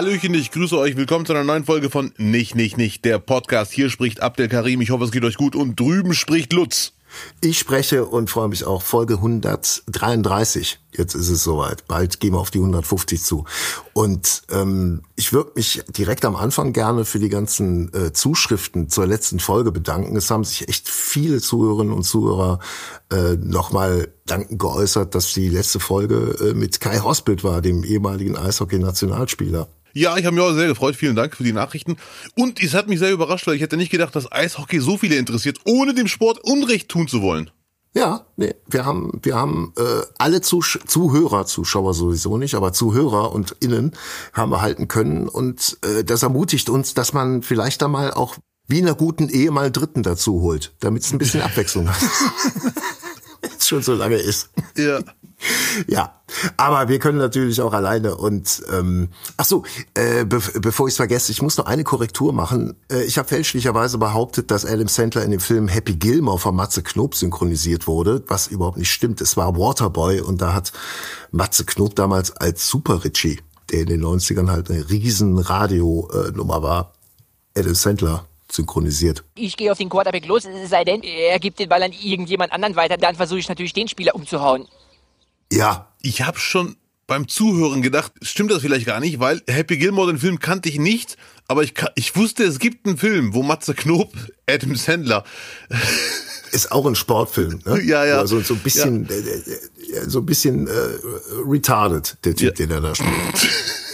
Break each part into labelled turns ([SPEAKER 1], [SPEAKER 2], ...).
[SPEAKER 1] Hallöchen, ich grüße euch. Willkommen zu einer neuen Folge von Nicht, Nicht, Nicht, der Podcast. Hier spricht Abdel Karim. Ich hoffe, es geht euch gut. Und drüben spricht Lutz.
[SPEAKER 2] Ich spreche und freue mich auch. Folge 133. Jetzt ist es soweit. Bald gehen wir auf die 150 zu. Und ähm, ich würde mich direkt am Anfang gerne für die ganzen äh, Zuschriften zur letzten Folge bedanken. Es haben sich echt viele Zuhörerinnen und Zuhörer äh, nochmal danken geäußert, dass die letzte Folge äh, mit Kai Hospitt war, dem ehemaligen Eishockey-Nationalspieler.
[SPEAKER 1] Ja, ich habe mich auch sehr gefreut. Vielen Dank für die Nachrichten. Und es hat mich sehr überrascht, weil ich hätte nicht gedacht, dass Eishockey so viele interessiert, ohne dem Sport Unrecht tun zu wollen.
[SPEAKER 2] Ja, nee, wir haben, wir haben äh, alle Zusch Zuhörer, Zuschauer sowieso nicht, aber Zuhörer und Innen haben wir halten können und äh, das ermutigt uns, dass man vielleicht da mal auch wie in einer guten Ehe mal einen Dritten dazu holt, damit es ein bisschen Abwechslung hat. Schon so lange ist.
[SPEAKER 1] Ja.
[SPEAKER 2] Ja, aber wir können natürlich auch alleine und ähm, ach so, äh, be bevor ich es vergesse, ich muss noch eine Korrektur machen. Äh, ich habe fälschlicherweise behauptet, dass Adam Sandler in dem Film Happy Gilmore von Matze Knob synchronisiert wurde, was überhaupt nicht stimmt. Es war Waterboy und da hat Matze Knob damals als Super Richie, der in den 90ern halt eine riesen Radionummer war, Adam Sandler synchronisiert.
[SPEAKER 3] Ich gehe auf den Quarterback los, es sei denn, er gibt den Ball an irgendjemand anderen weiter, dann versuche ich natürlich den Spieler umzuhauen.
[SPEAKER 2] Ja.
[SPEAKER 1] Ich habe schon beim Zuhören gedacht, stimmt das vielleicht gar nicht, weil Happy Gilmore, den Film kannte ich nicht, aber ich, ich wusste, es gibt einen Film, wo Matze Knob, Adam Sandler.
[SPEAKER 2] Ist auch ein Sportfilm, ne?
[SPEAKER 1] Ja, ja.
[SPEAKER 2] Also so ein bisschen, ja. äh, so ein bisschen äh, retarded, der Typ, ja. den er da spielt.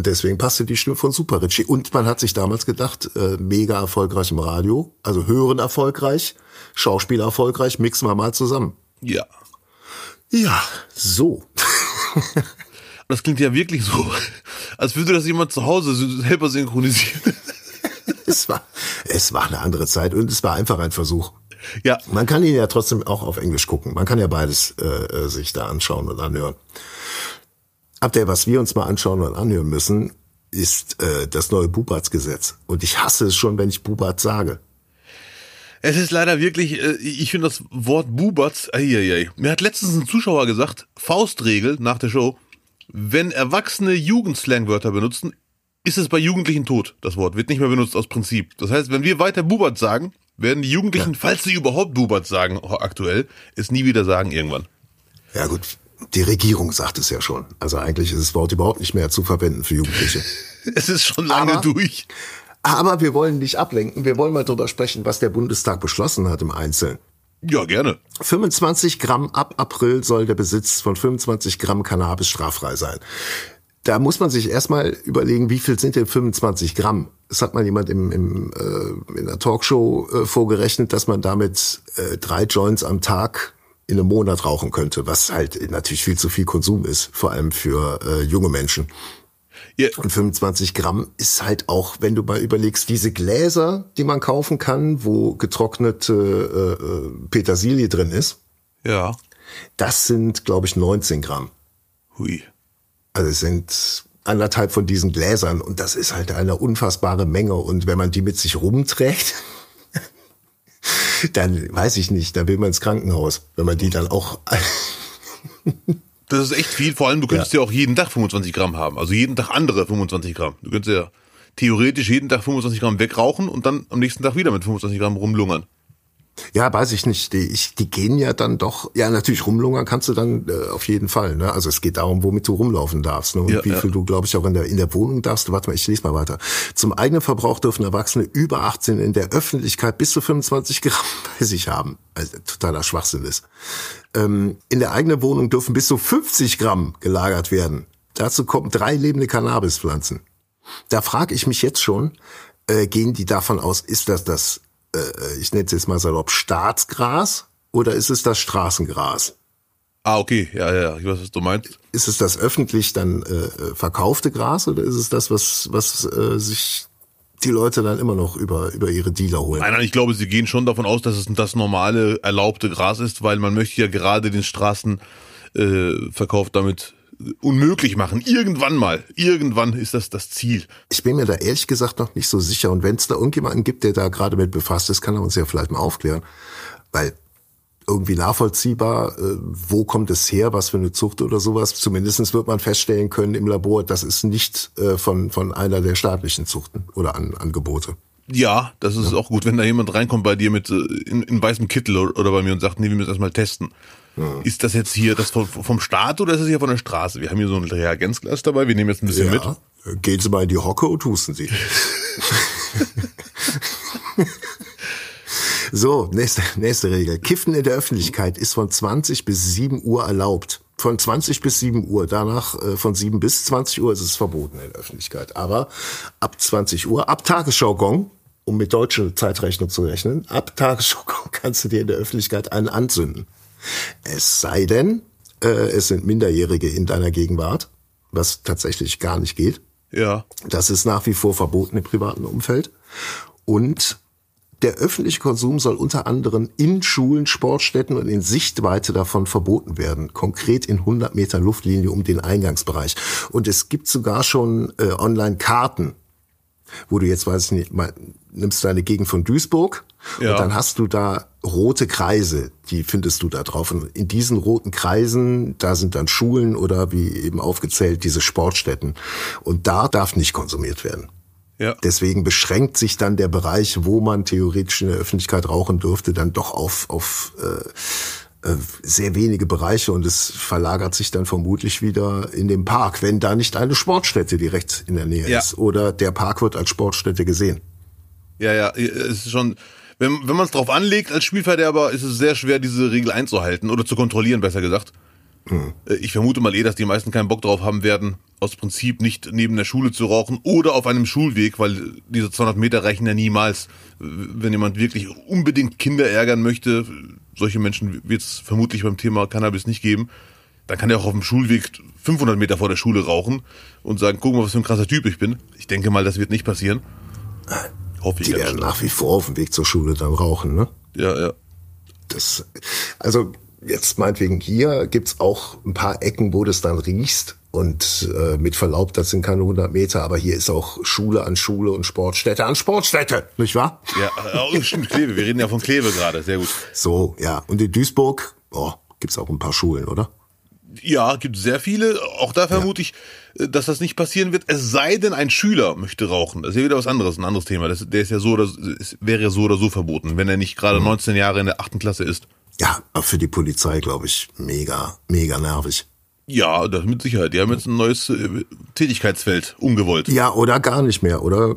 [SPEAKER 2] Und deswegen passte die Stimme von Super Richie. Und man hat sich damals gedacht, äh, mega erfolgreich im Radio, also hören erfolgreich, Schauspieler erfolgreich, mixen wir mal zusammen.
[SPEAKER 1] Ja.
[SPEAKER 2] Ja, so.
[SPEAKER 1] Das klingt ja wirklich so, als würde das jemand zu Hause selber synchronisieren.
[SPEAKER 2] Es war, es war eine andere Zeit und es war einfach ein Versuch.
[SPEAKER 1] Ja.
[SPEAKER 2] Man kann ihn ja trotzdem auch auf Englisch gucken. Man kann ja beides äh, sich da anschauen und anhören. Ab der, was wir uns mal anschauen und anhören müssen, ist äh, das neue Bubatz-Gesetz. Und ich hasse es schon, wenn ich Bubatz sage.
[SPEAKER 1] Es ist leider wirklich, äh, ich finde das Wort Bubatz, eieiei. Mir hat letztens ein Zuschauer gesagt, Faustregel nach der Show, wenn Erwachsene Jugendslangwörter benutzen, ist es bei Jugendlichen tot. Das Wort wird nicht mehr benutzt aus Prinzip. Das heißt, wenn wir weiter Bubatz sagen, werden die Jugendlichen, ja. falls sie überhaupt Bubatz sagen, aktuell, es nie wieder sagen irgendwann.
[SPEAKER 2] Ja gut, die Regierung sagt es ja schon. Also eigentlich ist das Wort überhaupt nicht mehr zu verwenden für Jugendliche.
[SPEAKER 1] es ist schon lange
[SPEAKER 2] Aber
[SPEAKER 1] durch.
[SPEAKER 2] Aber wir wollen nicht ablenken. Wir wollen mal drüber sprechen, was der Bundestag beschlossen hat im Einzelnen.
[SPEAKER 1] Ja, gerne.
[SPEAKER 2] 25 Gramm ab April soll der Besitz von 25 Gramm Cannabis straffrei sein. Da muss man sich erstmal überlegen, wie viel sind denn 25 Gramm? Es hat mal jemand im, im, äh, in der Talkshow äh, vorgerechnet, dass man damit äh, drei Joints am Tag in einem Monat rauchen könnte, was halt natürlich viel zu viel Konsum ist, vor allem für äh, junge Menschen. Ja. Und 25 Gramm ist halt auch, wenn du mal überlegst, diese Gläser, die man kaufen kann, wo getrocknete äh, äh Petersilie drin ist.
[SPEAKER 1] Ja.
[SPEAKER 2] Das sind, glaube ich, 19 Gramm.
[SPEAKER 1] Hui.
[SPEAKER 2] Also es sind anderthalb von diesen Gläsern und das ist halt eine unfassbare Menge. Und wenn man die mit sich rumträgt, dann weiß ich nicht, da will man ins Krankenhaus, wenn man die dann auch
[SPEAKER 1] Das ist echt viel. Vor allem, du könntest ja. ja auch jeden Tag 25 Gramm haben. Also jeden Tag andere 25 Gramm. Du könntest ja theoretisch jeden Tag 25 Gramm wegrauchen und dann am nächsten Tag wieder mit 25 Gramm rumlungern.
[SPEAKER 2] Ja, weiß ich nicht. Die, ich, die gehen ja dann doch, ja natürlich rumlungern kannst du dann äh, auf jeden Fall. Ne? Also es geht darum, womit du rumlaufen darfst ne? und
[SPEAKER 1] ja,
[SPEAKER 2] wie viel
[SPEAKER 1] ja.
[SPEAKER 2] du, glaube ich, auch in der in der Wohnung darfst. Warte mal, ich lese mal weiter. Zum eigenen Verbrauch dürfen Erwachsene über 18 in der Öffentlichkeit bis zu 25 Gramm bei sich haben. Also totaler Schwachsinn ist. Ähm, in der eigenen Wohnung dürfen bis zu 50 Gramm gelagert werden. Dazu kommen drei lebende Cannabispflanzen. Da frage ich mich jetzt schon, äh, gehen die davon aus, ist das das äh, ich nenne es jetzt mal salopp, Staatsgras oder ist es das Straßengras?
[SPEAKER 1] Ah, okay, ja, ja, ich weiß, was du meinst.
[SPEAKER 2] Ist es das öffentlich dann äh, äh, verkaufte Gras oder ist es das, was, was äh, sich die Leute dann immer noch über, über ihre Dealer holen?
[SPEAKER 1] Nein, nein, ich glaube, sie gehen schon davon aus, dass es das normale, erlaubte Gras ist, weil man möchte ja gerade den Straßenverkauf äh, damit unmöglich machen. Irgendwann mal. Irgendwann ist das das Ziel.
[SPEAKER 2] Ich bin mir da ehrlich gesagt noch nicht so sicher. Und wenn es da irgendjemanden gibt, der da gerade mit befasst ist, kann er uns ja vielleicht mal aufklären. Weil irgendwie nachvollziehbar, äh, wo kommt es her, was für eine Zucht oder sowas. Zumindestens wird man feststellen können im Labor, das ist nicht äh, von, von einer der staatlichen Zuchten oder An Angebote.
[SPEAKER 1] Ja, das ist ja. auch gut, wenn da jemand reinkommt bei dir mit äh, in, in weißem Kittel oder bei mir und sagt, nee, wir müssen erstmal testen. Ja. Ist das jetzt hier das vom, vom Staat oder ist das hier von der Straße? Wir haben hier so ein Reagenzglas dabei, wir nehmen jetzt ein bisschen ja.
[SPEAKER 2] mit. Gehen Sie mal in die Hocke und husten Sie. so, nächste, nächste Regel. Kiffen in der Öffentlichkeit ist von 20 bis 7 Uhr erlaubt. Von 20 bis 7 Uhr. Danach äh, von 7 bis 20 Uhr ist es verboten in der Öffentlichkeit. Aber ab 20 Uhr, ab Tagesschau-Gong, um mit deutscher Zeitrechnung zu rechnen, ab Tagesschau-Gong kannst du dir in der Öffentlichkeit einen anzünden. Es sei denn, äh, es sind Minderjährige in deiner Gegenwart, was tatsächlich gar nicht geht.
[SPEAKER 1] Ja.
[SPEAKER 2] Das ist nach wie vor verboten im privaten Umfeld. Und der öffentliche Konsum soll unter anderem in Schulen, Sportstätten und in Sichtweite davon verboten werden. Konkret in 100 Meter Luftlinie um den Eingangsbereich. Und es gibt sogar schon äh, Online-Karten, wo du jetzt, weiß ich nicht, mal, nimmst deine Gegend von Duisburg ja. und dann hast du da rote Kreise, die findest du da drauf. Und in diesen roten Kreisen, da sind dann Schulen oder wie eben aufgezählt, diese Sportstätten. Und da darf nicht konsumiert werden. Ja. Deswegen beschränkt sich dann der Bereich, wo man theoretisch in der Öffentlichkeit rauchen dürfte, dann doch auf, auf äh, sehr wenige Bereiche und es verlagert sich dann vermutlich wieder in den Park, wenn da nicht eine Sportstätte direkt in der Nähe ja. ist oder der Park wird als Sportstätte gesehen.
[SPEAKER 1] Ja, ja, es ist schon, wenn, wenn man es drauf anlegt als Spielverderber, ist es sehr schwer, diese Regel einzuhalten oder zu kontrollieren, besser gesagt. Hm. Ich vermute mal eh, dass die meisten keinen Bock drauf haben werden, aus Prinzip nicht neben der Schule zu rauchen oder auf einem Schulweg, weil diese 200 Meter reichen ja niemals. Wenn jemand wirklich unbedingt Kinder ärgern möchte, solche Menschen wird es vermutlich beim Thema Cannabis nicht geben, dann kann er auch auf dem Schulweg 500 Meter vor der Schule rauchen und sagen, guck mal, was für ein krasser Typ ich bin. Ich denke mal, das wird nicht passieren.
[SPEAKER 2] Hoffe ich Die werden nach wie vor auf dem Weg zur Schule dann rauchen, ne?
[SPEAKER 1] Ja, ja.
[SPEAKER 2] Das, also jetzt meinetwegen hier gibt's auch ein paar Ecken, wo das dann riechst. Und äh, mit Verlaub, das sind keine 100 Meter, aber hier ist auch Schule an Schule und Sportstätte an Sportstätte, nicht wahr?
[SPEAKER 1] Ja, oh, stimmt, Kleve. Wir reden ja von Kleve gerade, sehr gut.
[SPEAKER 2] So, ja. Und in Duisburg, oh, gibt's auch ein paar Schulen, oder?
[SPEAKER 1] Ja, gibt sehr viele. Auch da vermute ja. ich, äh, dass das nicht passieren wird. Es sei denn, ein Schüler möchte rauchen. Das ist ja wieder was anderes, ein anderes Thema. Das, der ist ja so oder wäre ja so oder so verboten, wenn er nicht gerade mhm. 19 Jahre in der achten Klasse ist.
[SPEAKER 2] Ja, aber für die Polizei, glaube ich, mega, mega nervig.
[SPEAKER 1] Ja, das mit Sicherheit. Die haben jetzt ein neues äh, Tätigkeitsfeld umgewollt.
[SPEAKER 2] Ja, oder gar nicht mehr, oder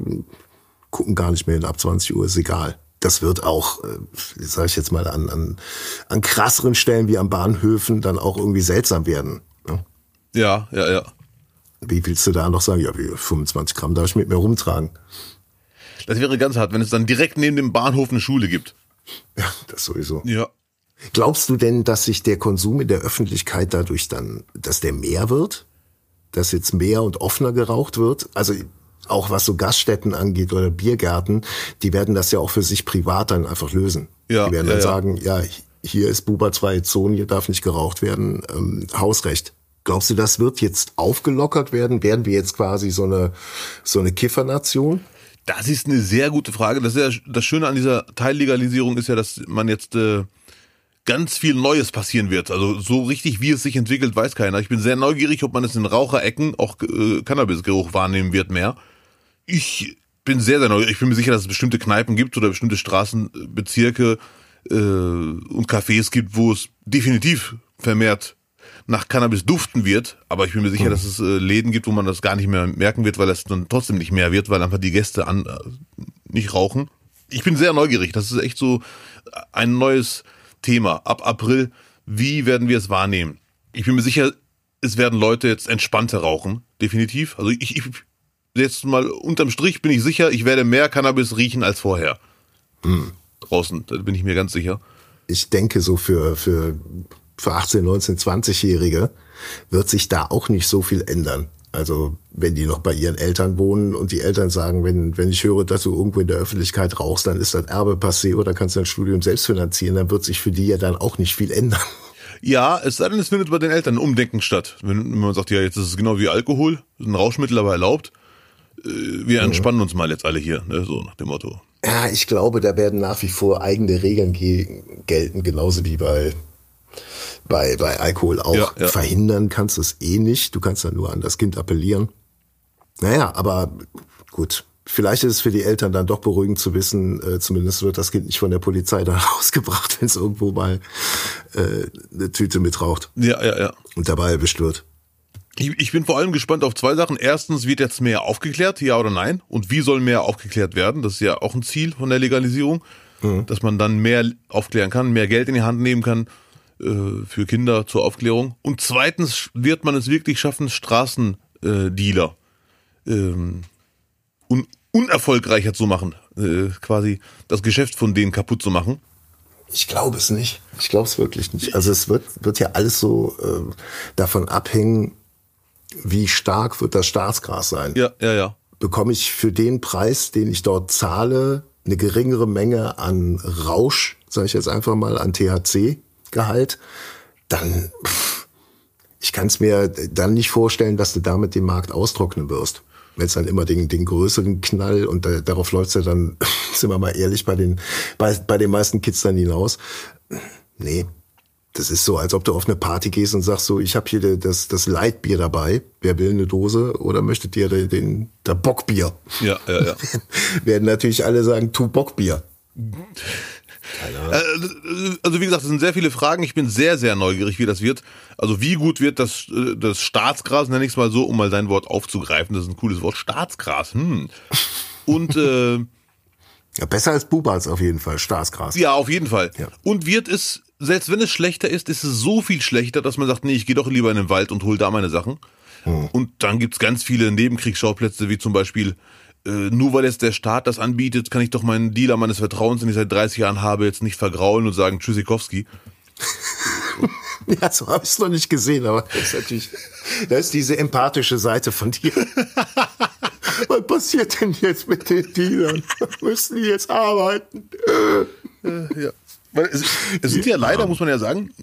[SPEAKER 2] gucken gar nicht mehr hin. Ab 20 Uhr ist egal. Das wird auch, äh, sage ich jetzt mal, an, an, an krasseren Stellen wie an Bahnhöfen dann auch irgendwie seltsam werden.
[SPEAKER 1] Ne? Ja, ja, ja.
[SPEAKER 2] Wie willst du da noch sagen, ja, wie 25 Gramm darf ich mit mir rumtragen?
[SPEAKER 1] Das wäre ganz hart, wenn es dann direkt neben dem Bahnhof eine Schule gibt.
[SPEAKER 2] Ja, das sowieso.
[SPEAKER 1] Ja.
[SPEAKER 2] Glaubst du denn, dass sich der Konsum in der Öffentlichkeit dadurch dann, dass der mehr wird? Dass jetzt mehr und offener geraucht wird? Also auch was so Gaststätten angeht oder Biergärten, die werden das ja auch für sich privat dann einfach lösen. Ja, die werden dann ja, sagen, ja, hier ist Buba zwei Zonen, hier darf nicht geraucht werden, ähm, Hausrecht. Glaubst du, das wird jetzt aufgelockert werden? Werden wir jetzt quasi so eine, so eine Kiffernation?
[SPEAKER 1] Das ist eine sehr gute Frage. Das, ist ja, das Schöne an dieser Teillegalisierung ist ja, dass man jetzt äh, ganz viel Neues passieren wird. Also so richtig, wie es sich entwickelt, weiß keiner. Ich bin sehr neugierig, ob man es in Raucherecken auch äh, Cannabisgeruch wahrnehmen wird mehr. Ich bin sehr, sehr neugierig. Ich bin mir sicher, dass es bestimmte Kneipen gibt oder bestimmte Straßenbezirke äh, und Cafés gibt, wo es definitiv vermehrt nach Cannabis duften wird, aber ich bin mir sicher, mhm. dass es äh, Läden gibt, wo man das gar nicht mehr merken wird, weil es dann trotzdem nicht mehr wird, weil einfach die Gäste an äh, nicht rauchen. Ich bin sehr neugierig. Das ist echt so ein neues Thema ab April. Wie werden wir es wahrnehmen? Ich bin mir sicher, es werden Leute jetzt entspannter rauchen, definitiv. Also ich, ich jetzt mal unterm Strich bin ich sicher, ich werde mehr Cannabis riechen als vorher. Hm. Draußen, da bin ich mir ganz sicher.
[SPEAKER 2] Ich denke so für, für, für 18, 19, 20-Jährige wird sich da auch nicht so viel ändern. Also wenn die noch bei ihren Eltern wohnen und die Eltern sagen, wenn, wenn ich höre, dass du irgendwo in der Öffentlichkeit rauchst, dann ist das Erbe passé oder kannst dein Studium selbst finanzieren, dann wird sich für die ja dann auch nicht viel ändern.
[SPEAKER 1] Ja, es sei denn, es findet bei den Eltern ein Umdenken statt. Wenn man sagt, ja, jetzt ist es genau wie Alkohol, ein Rauschmittel aber erlaubt, äh, wir entspannen uns mal jetzt alle hier, ne? so nach dem Motto.
[SPEAKER 2] Ja, ich glaube, da werden nach wie vor eigene Regeln gelten, genauso wie bei, bei, bei Alkohol auch.
[SPEAKER 1] Ja, ja.
[SPEAKER 2] Verhindern kannst du es eh nicht. Du kannst ja nur an das Kind appellieren. Naja, aber gut. Vielleicht ist es für die Eltern dann doch beruhigend zu wissen, äh, zumindest wird das Kind nicht von der Polizei dann rausgebracht, wenn es irgendwo mal äh, eine Tüte mitraucht
[SPEAKER 1] Ja, ja, ja.
[SPEAKER 2] und dabei erwischt wird.
[SPEAKER 1] Ich, ich bin vor allem gespannt auf zwei Sachen. Erstens, wird jetzt mehr aufgeklärt, ja oder nein? Und wie soll mehr aufgeklärt werden? Das ist ja auch ein Ziel von der Legalisierung, dass man dann mehr aufklären kann, mehr Geld in die Hand nehmen kann äh, für Kinder zur Aufklärung. Und zweitens wird man es wirklich schaffen, Straßendealer ähm, un unerfolgreicher zu machen, äh, quasi das Geschäft von denen kaputt zu machen.
[SPEAKER 2] Ich glaube es nicht. Ich glaube es wirklich nicht. Also es wird, wird ja alles so äh, davon abhängen, wie stark wird das Staatsgras sein.
[SPEAKER 1] Ja, ja, ja.
[SPEAKER 2] Bekomme ich für den Preis, den ich dort zahle, eine geringere Menge an Rausch, sage ich jetzt einfach mal, an THC-Gehalt, dann pff, ich kann es mir dann nicht vorstellen, dass du damit den Markt austrocknen wirst. Wenn es dann immer den, den größeren Knall und da, darauf läuft's ja dann, sind wir mal ehrlich, bei den, bei, bei den meisten Kids dann hinaus. Nee, das ist so, als ob du auf eine Party gehst und sagst so, ich habe hier das, das Leitbier dabei. Wer will eine Dose oder möchtet ihr den, den der Bockbier?
[SPEAKER 1] Ja, ja, ja.
[SPEAKER 2] Werden natürlich alle sagen, tu Bockbier.
[SPEAKER 1] Äh, Also wie gesagt, es sind sehr viele Fragen. Ich bin sehr, sehr neugierig, wie das wird. Also wie gut wird das, äh, das Staatsgras, nenne ich es mal so, um mal dein Wort aufzugreifen. Das ist ein cooles Wort. Staatsgras. Hm. Und äh,
[SPEAKER 2] Ja, besser als Bubats auf jeden Fall, Staatsgras.
[SPEAKER 1] ja, auf jeden Fall.
[SPEAKER 2] Ja.
[SPEAKER 1] Und wird es, selbst wenn es schlechter ist, ist es so viel schlechter, dass man sagt, nee, ich gehe doch lieber in den Wald und hol da meine Sachen. Und dann gibt's ganz viele Nebenkriegsschauplätze, wie zum Beispiel, äh, nur weil jetzt der Staat das anbietet, kann ich doch meinen Dealer meines Vertrauens, den ich seit 30 Jahren habe, jetzt nicht vergraulen und sagen Tschüssikowski.
[SPEAKER 2] Ja, so habe ich es noch nicht gesehen, aber das ist natürlich, das ist diese empathische Seite von dir. Was passiert denn jetzt mit den Dealern? Müssen die jetzt arbeiten?
[SPEAKER 1] Ja. Weil es, es sind ja leider, muss man ja sagen,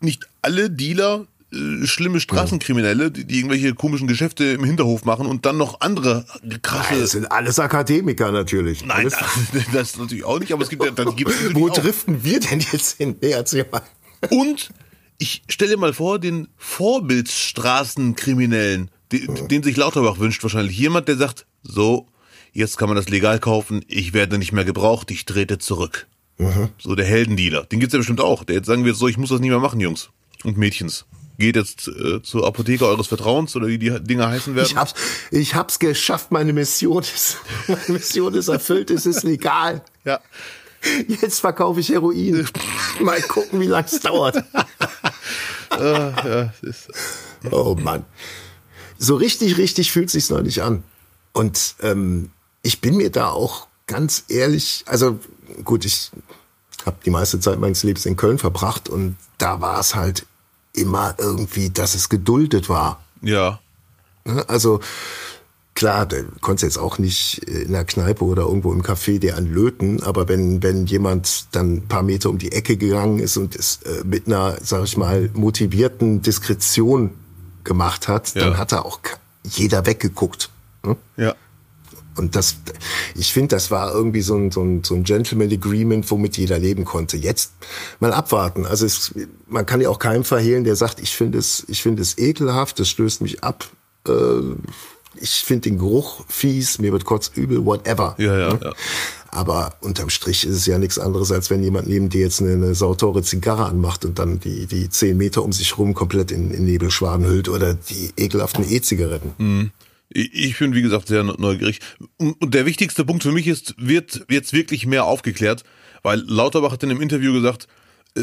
[SPEAKER 1] nicht alle Dealer äh, schlimme Straßenkriminelle, die, die irgendwelche komischen Geschäfte im Hinterhof machen und dann noch andere krasse.
[SPEAKER 2] Das sind alles Akademiker natürlich.
[SPEAKER 1] Nein,
[SPEAKER 2] alles,
[SPEAKER 1] das, das natürlich auch nicht, aber es gibt ja, dann gibt es
[SPEAKER 2] wo
[SPEAKER 1] auch.
[SPEAKER 2] driften wir denn jetzt hin? Nee, erzähl mal.
[SPEAKER 1] Und ich stelle mal vor, den Vorbildsstraßenkriminellen, den, den sich Lauterbach wünscht wahrscheinlich jemand, der sagt, so, jetzt kann man das legal kaufen, ich werde nicht mehr gebraucht, ich trete zurück. So der Heldendealer, den gibt's ja bestimmt auch, der jetzt sagen wird, so, ich muss das nicht mehr machen, Jungs und Mädchens. Geht jetzt äh, zur Apotheke eures Vertrauens oder wie die Dinger heißen werden.
[SPEAKER 2] Ich hab's, ich hab's geschafft, meine Mission ist, meine Mission ist erfüllt, es ist legal.
[SPEAKER 1] ja.
[SPEAKER 2] Jetzt verkaufe ich Heroin. Mal gucken, wie lange es dauert.
[SPEAKER 1] ja, ist,
[SPEAKER 2] Oh Mann. So richtig, richtig fühlt sich's noch nicht an. Und ähm, ich bin mir da auch ganz ehrlich, also gut, ich habe die meiste Zeit meines Lebens in Köln verbracht und da war es halt immer irgendwie, dass es geduldet war.
[SPEAKER 1] ja.
[SPEAKER 2] Ne? Also klar, du konntest jetzt auch nicht in der Kneipe oder irgendwo im Café dir anlöten, aber wenn, wenn jemand dann ein paar Meter um die Ecke gegangen ist und es äh, mit einer, sag ich mal, motivierten Diskretion gemacht hat,
[SPEAKER 1] Ja.
[SPEAKER 2] dann hat da auch jeder weggeguckt. Ne?
[SPEAKER 1] Ja.
[SPEAKER 2] Und das, ich finde, das war irgendwie so ein, so ein, so ein Gentleman Agreement, womit jeder leben konnte. Jetzt mal abwarten. Also es, man kann ja auch keinem verhehlen, der sagt, ich finde es, ich finde es ekelhaft, das stößt mich ab. Äh, ich finde den Geruch fies, mir wird kurz übel, whatever.
[SPEAKER 1] Ja, ja,
[SPEAKER 2] Ne?
[SPEAKER 1] ja.
[SPEAKER 2] Aber unterm Strich ist es ja nichts anderes, als wenn jemand neben dir jetzt eine, eine sauteure Zigarre anmacht und dann die, die zehn Meter um sich rum komplett in, in Nebelschwaden hüllt oder die ekelhaften E-Zigaretten.
[SPEAKER 1] Ich ich bin, wie gesagt, sehr neugierig. Und der wichtigste Punkt für mich ist, wird jetzt wirklich mehr aufgeklärt, weil Lauterbach hat in einem Interview gesagt, äh,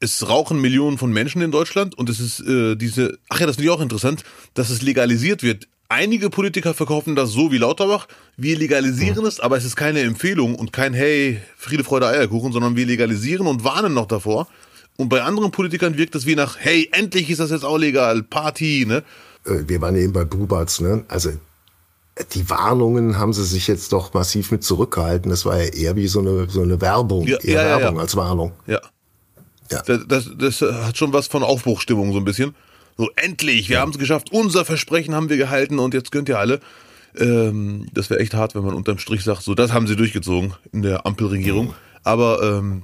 [SPEAKER 1] es rauchen Millionen von Menschen in Deutschland und es ist äh, diese, ach ja, das finde ich auch interessant, dass es legalisiert wird. Einige Politiker verkaufen das so wie Lauterbach, wir legalisieren es, aber es ist keine Empfehlung und kein Hey, Friede, Freude, Eierkuchen, sondern wir legalisieren und warnen noch davor. Und bei anderen Politikern wirkt es wie nach, hey, endlich ist das jetzt auch legal, Party, ne?
[SPEAKER 2] Äh, wir waren eben bei Bubatz, ne? Also die Warnungen haben sie sich jetzt doch massiv mit zurückgehalten. Das war ja eher wie so eine so eine Werbung,
[SPEAKER 1] Ja,
[SPEAKER 2] eher
[SPEAKER 1] ja,
[SPEAKER 2] Werbung
[SPEAKER 1] ja.
[SPEAKER 2] als Warnung.
[SPEAKER 1] Ja.
[SPEAKER 2] Ja.
[SPEAKER 1] Das, das, das hat schon was von Aufbruchstimmung so ein bisschen. So, endlich, wir haben es geschafft, unser Versprechen haben wir gehalten und jetzt könnt ihr alle. Ähm, das wäre echt hart, wenn man unterm Strich sagt, so, das haben sie durchgezogen in der Ampelregierung. Aber ähm,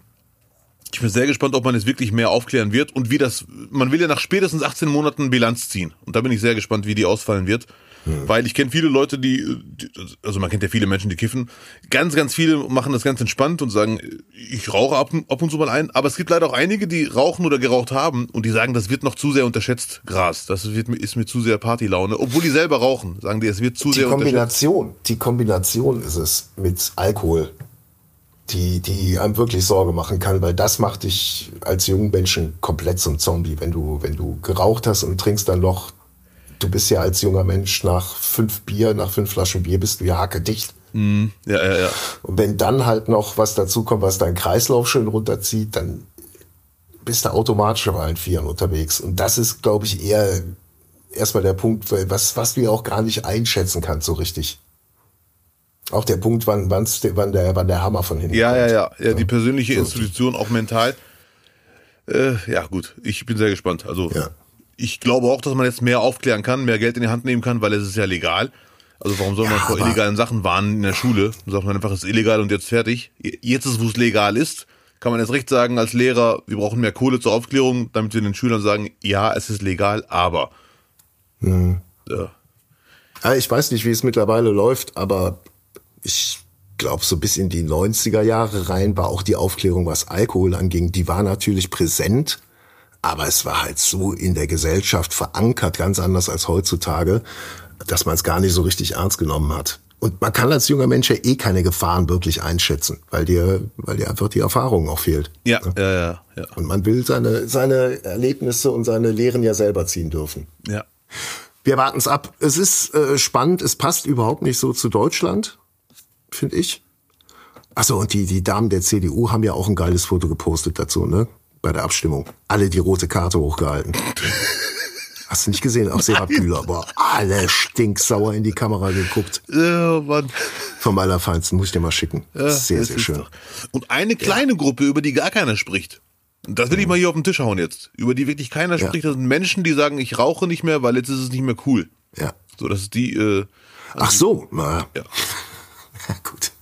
[SPEAKER 1] ich bin sehr gespannt, ob man jetzt wirklich mehr aufklären wird und wie das, man will ja nach spätestens 18 Monaten Bilanz ziehen. Und da bin ich sehr gespannt, wie die ausfallen wird. Weil ich kenne viele Leute, die, die, also man kennt ja viele Menschen, die kiffen. Ganz, ganz viele machen das ganz entspannt und sagen, ich rauche ab, ab und zu mal ein. Aber es gibt leider auch einige, die rauchen oder geraucht haben und die sagen, das wird noch zu sehr unterschätzt, Gras. Das wird, ist mir zu sehr Partylaune. Obwohl die selber rauchen, sagen die, es wird zu
[SPEAKER 2] Die
[SPEAKER 1] sehr unterschätzt.
[SPEAKER 2] Kombination, die Kombination ist es mit Alkohol, die, die einem wirklich Sorge machen kann, weil das macht dich als jungen Menschen komplett zum Zombie. Wenn du, wenn du geraucht hast und trinkst dann noch, du bist ja als junger Mensch nach fünf Bier, nach fünf Flaschen Bier bist du ja hackedicht.
[SPEAKER 1] Ja, ja, ja.
[SPEAKER 2] Und wenn dann halt noch was dazu kommt, was deinen Kreislauf schön runterzieht, dann bist du automatisch auf allen Vieren unterwegs. Und das ist, glaube ich, eher erstmal der Punkt, was, was du ja auch gar nicht einschätzen kannst so richtig. Auch der Punkt, wann, wann, der, wann der Hammer von hinten
[SPEAKER 1] Ja,
[SPEAKER 2] kommt.
[SPEAKER 1] ja, ja, ja. Die persönliche Institution auch mental. Äh, ja, gut. Ich bin sehr gespannt. Also,
[SPEAKER 2] Ja.
[SPEAKER 1] ich glaube auch, dass man jetzt mehr aufklären kann, mehr Geld in die Hand nehmen kann, weil es ist ja legal. Also, warum soll man
[SPEAKER 2] Ja,
[SPEAKER 1] vor illegalen Sachen warnen in der Schule? Dann sagt man einfach, es ist illegal und jetzt fertig. Jetzt ist, wo es legal ist, kann man jetzt recht sagen als Lehrer, wir brauchen mehr Kohle zur Aufklärung, damit wir den Schülern sagen, ja, es ist legal, aber.
[SPEAKER 2] Mhm.
[SPEAKER 1] Ja.
[SPEAKER 2] Ja, ich weiß nicht, wie es mittlerweile läuft, aber ich glaube, so bis in die 90er Jahre rein war auch die Aufklärung, was Alkohol anging, die war natürlich präsent, aber es war halt so in der Gesellschaft verankert, ganz anders als heutzutage, dass man es gar nicht so richtig ernst genommen hat. Und man kann als junger Mensch ja eh keine Gefahren wirklich einschätzen, weil dir, weil dir einfach die Erfahrung auch fehlt.
[SPEAKER 1] Ja, ja, ja, ja.
[SPEAKER 2] Und man will seine, seine Erlebnisse und seine Lehren ja selber ziehen dürfen.
[SPEAKER 1] ja.
[SPEAKER 2] Wir warten es ab. Es ist äh, spannend. Es passt überhaupt nicht so zu Deutschland, finde ich. Achso, und die, die Damen der CDU haben ja auch ein geiles Foto gepostet dazu, ne? Bei der Abstimmung. Alle die rote Karte hochgehalten. Hast du nicht gesehen? Auch Sarah Bühler. Boah, alle stinksauer in die Kamera geguckt.
[SPEAKER 1] Ja, Mann.
[SPEAKER 2] Vom Allerfeinsten. Muss ich dir mal schicken. sehr,
[SPEAKER 1] das
[SPEAKER 2] sehr
[SPEAKER 1] ist
[SPEAKER 2] schön.
[SPEAKER 1] doch- Und eine kleine Gruppe, über die gar keiner spricht. Das will ich mal hier auf den Tisch hauen jetzt. Über die wirklich keiner
[SPEAKER 2] Ja.
[SPEAKER 1] spricht. Das sind Menschen, die sagen, ich rauche nicht mehr, weil jetzt ist es nicht mehr cool.
[SPEAKER 2] Ja.
[SPEAKER 1] So, das ist die, äh,
[SPEAKER 2] Ach so. Na,
[SPEAKER 1] ja.
[SPEAKER 2] gut.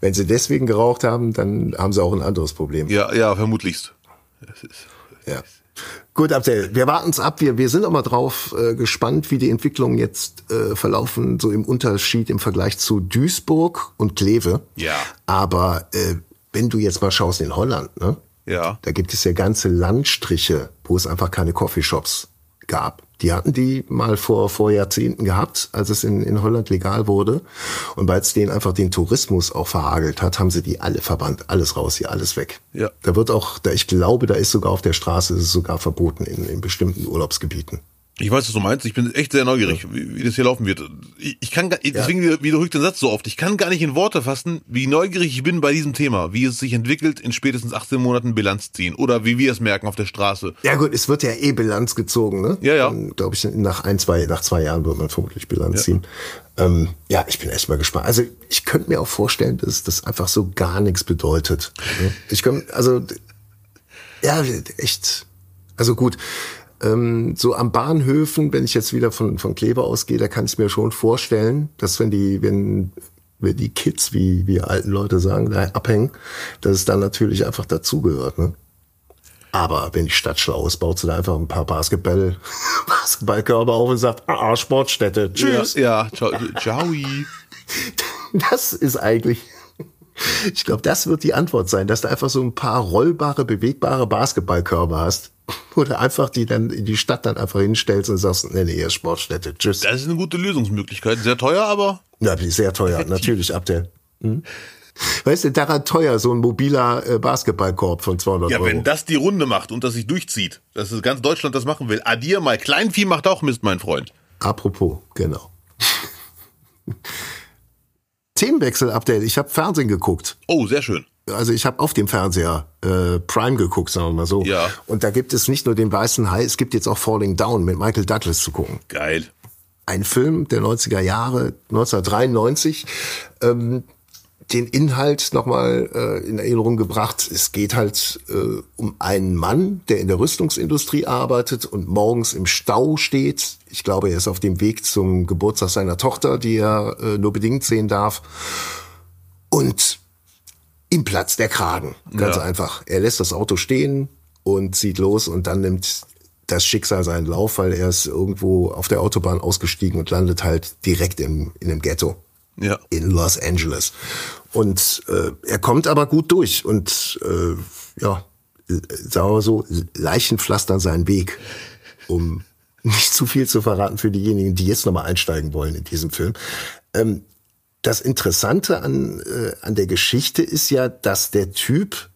[SPEAKER 2] Wenn sie deswegen geraucht haben, dann haben sie auch ein anderes Problem.
[SPEAKER 1] Ja, ja, vermutlichst. Das ist,
[SPEAKER 2] Ja. Gut, Abdel, wir warten es ab. Wir, wir sind auch mal drauf äh, gespannt, wie die Entwicklungen jetzt äh, verlaufen, so im Unterschied im Vergleich zu Duisburg und Kleve.
[SPEAKER 1] Ja.
[SPEAKER 2] Aber äh, wenn du jetzt mal schaust in Holland, ne?
[SPEAKER 1] ja.
[SPEAKER 2] Da gibt es ja ganze Landstriche, wo es einfach keine Coffeeshops gab. Die hatten die mal vor, vor Jahrzehnten gehabt, als es in, in Holland legal wurde. Und weil es denen einfach den Tourismus auch verhagelt hat, haben sie die alle verbannt. Alles raus hier, alles weg.
[SPEAKER 1] Ja.
[SPEAKER 2] Da wird auch, da ich glaube, da ist sogar auf der Straße, ist es sogar verboten in, in bestimmten Urlaubsgebieten.
[SPEAKER 1] Ich weiß, was du meinst. Ich bin echt sehr neugierig, wie, wie das hier laufen wird. Ich, ich kann, gar- deswegen wiederhole ich den Satz so oft. Ich kann gar nicht in Worte fassen, wie neugierig ich bin bei diesem Thema, wie es sich entwickelt, in spätestens 18 Monaten Bilanz ziehen oder wie wir es merken auf der Straße.
[SPEAKER 2] Ja gut, es wird ja eh Bilanz gezogen, ne?
[SPEAKER 1] Ja, ja.
[SPEAKER 2] Glaube ich, nach ein, zwei, nach zwei Jahren wird man vermutlich Bilanz ziehen. Ähm, ja, ich bin echt mal gespannt. Also ich könnte mir auch vorstellen, dass das einfach so gar nichts bedeutet. ne? Ich könnte, also ja, echt. Also gut, ähm, so am Bahnhöfen, wenn ich jetzt wieder von, von Kleber ausgehe, da kann ich mir schon vorstellen, dass wenn die, wenn, wenn die Kids, wie wir alten Leute sagen, da abhängen, dass es dann natürlich einfach dazugehört. Ne? Aber wenn die Stadt schlau ist, baut sie da einfach ein paar Basketball, Basketballkörper auf und sagt, ah, Sportstätte, tschüss.
[SPEAKER 1] Ja, ja ciao. ciao.
[SPEAKER 2] Das ist eigentlich, ich glaube, das wird die Antwort sein, dass du einfach so ein paar rollbare, bewegbare Basketballkörper hast. Oder einfach die dann in die Stadt dann einfach hinstellst und sagst, nee, nee, hier ist Sportstätte, tschüss.
[SPEAKER 1] Das ist eine gute Lösungsmöglichkeit. Sehr teuer, aber
[SPEAKER 2] Ja, sehr teuer, natürlich, Abdel. Hm? Weißt du, daran teuer, so ein mobiler äh, Basketballkorb von 200
[SPEAKER 1] ja,
[SPEAKER 2] Euro.
[SPEAKER 1] wenn das die Runde macht und das sich durchzieht, dass ganz Deutschland das machen will, addier mal. Kleinvieh macht auch Mist, mein Freund.
[SPEAKER 2] Apropos, genau. Themenwechsel-Update. Ich habe Fernsehen geguckt.
[SPEAKER 1] Oh, sehr schön.
[SPEAKER 2] Also ich habe auf dem Fernseher äh, Prime geguckt, sagen wir mal so.
[SPEAKER 1] Ja.
[SPEAKER 2] Und da gibt es nicht nur den weißen Hai, es gibt jetzt auch Falling Down mit Michael Douglas zu gucken.
[SPEAKER 1] Geil.
[SPEAKER 2] Ein Film der 90er Jahre, 1993. Ähm, den Inhalt nochmal äh, in Erinnerung gebracht. Es geht halt äh, um einen Mann, der in der Rüstungsindustrie arbeitet und morgens im Stau steht. Ich glaube, er ist auf dem Weg zum Geburtstag seiner Tochter, die er äh, nur bedingt sehen darf. Und ihm platzt der Kragen. Ganz
[SPEAKER 1] Ja.
[SPEAKER 2] einfach. Er lässt das Auto stehen und zieht los und dann nimmt das Schicksal seinen Lauf, weil er ist irgendwo auf der Autobahn ausgestiegen und landet halt direkt im, in einem Ghetto
[SPEAKER 1] Ja.
[SPEAKER 2] in Los Angeles. Und äh, er kommt aber gut durch und äh, ja, sagen wir so, Leichen pflastern seinen Weg, um nicht zu viel zu verraten für diejenigen, die jetzt nochmal einsteigen wollen in diesem Film. Ähm, das Interessante an, äh, an der Geschichte ist ja, dass der Typ,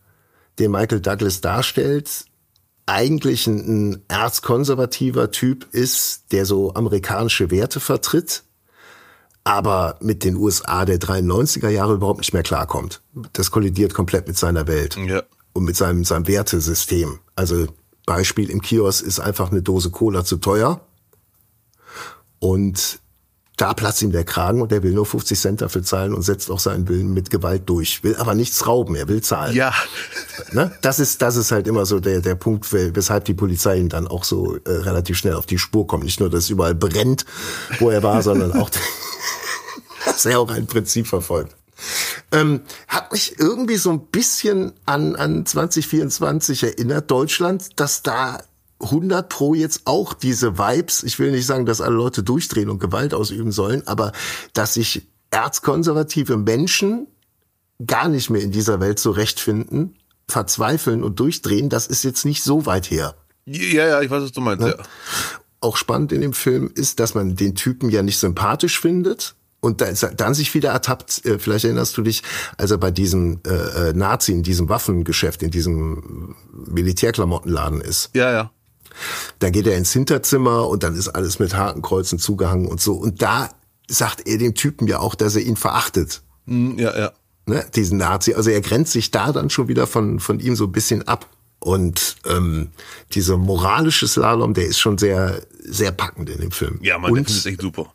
[SPEAKER 2] den Michael Douglas darstellt, eigentlich ein, ein erzkonservativer Typ ist, der so amerikanische Werte vertritt, aber mit den USA der 93er Jahre überhaupt nicht mehr klarkommt. Das kollidiert komplett mit seiner Welt
[SPEAKER 1] Ja.
[SPEAKER 2] und mit seinem, seinem Wertesystem. Also Beispiel im Kiosk ist einfach eine Dose Cola zu teuer und da platzt ihm der Kragen und er will nur 50 Cent dafür zahlen und setzt auch seinen Willen mit Gewalt durch. Will aber nichts rauben, er will zahlen.
[SPEAKER 1] Ja.
[SPEAKER 2] Ne? Das ist das ist halt immer so der der Punkt, we- weshalb die Polizei ihm dann auch so äh, relativ schnell auf die Spur kommt. Nicht nur, dass es überall brennt, wo er war, sondern auch, dass er auch ein Prinzip verfolgt. Ähm, hat mich irgendwie so ein bisschen an an 2024 erinnert Deutschland, dass da 100 pro jetzt auch diese Vibes, ich will nicht sagen, dass alle Leute durchdrehen und Gewalt ausüben sollen, aber dass sich erzkonservative Menschen gar nicht mehr in dieser Welt zurechtfinden, verzweifeln und durchdrehen, das ist jetzt nicht so weit her.
[SPEAKER 1] Ja, ja, ich weiß, was du meinst. Ja.
[SPEAKER 2] Auch spannend in dem Film ist, dass man den Typen ja nicht sympathisch findet und da- dann sich wieder ertappt, äh, vielleicht erinnerst du dich, als er bei diesem äh, äh, Nazi in diesem Waffengeschäft, in diesem Militärklamottenladen ist.
[SPEAKER 1] Ja, ja.
[SPEAKER 2] Da geht er ins Hinterzimmer und dann ist alles mit Hakenkreuzen zugehangen und so. Und da sagt er dem Typen ja auch, dass er ihn verachtet.
[SPEAKER 1] Hm, Ja, ja.
[SPEAKER 2] ne, diesen Nazi. Also er grenzt sich da dann schon wieder von, von ihm so ein bisschen ab. Und ähm, dieser moralische Slalom, der ist schon sehr, sehr packend in dem Film.
[SPEAKER 1] Ja, man, der
[SPEAKER 2] Und
[SPEAKER 1] Film ist echt super.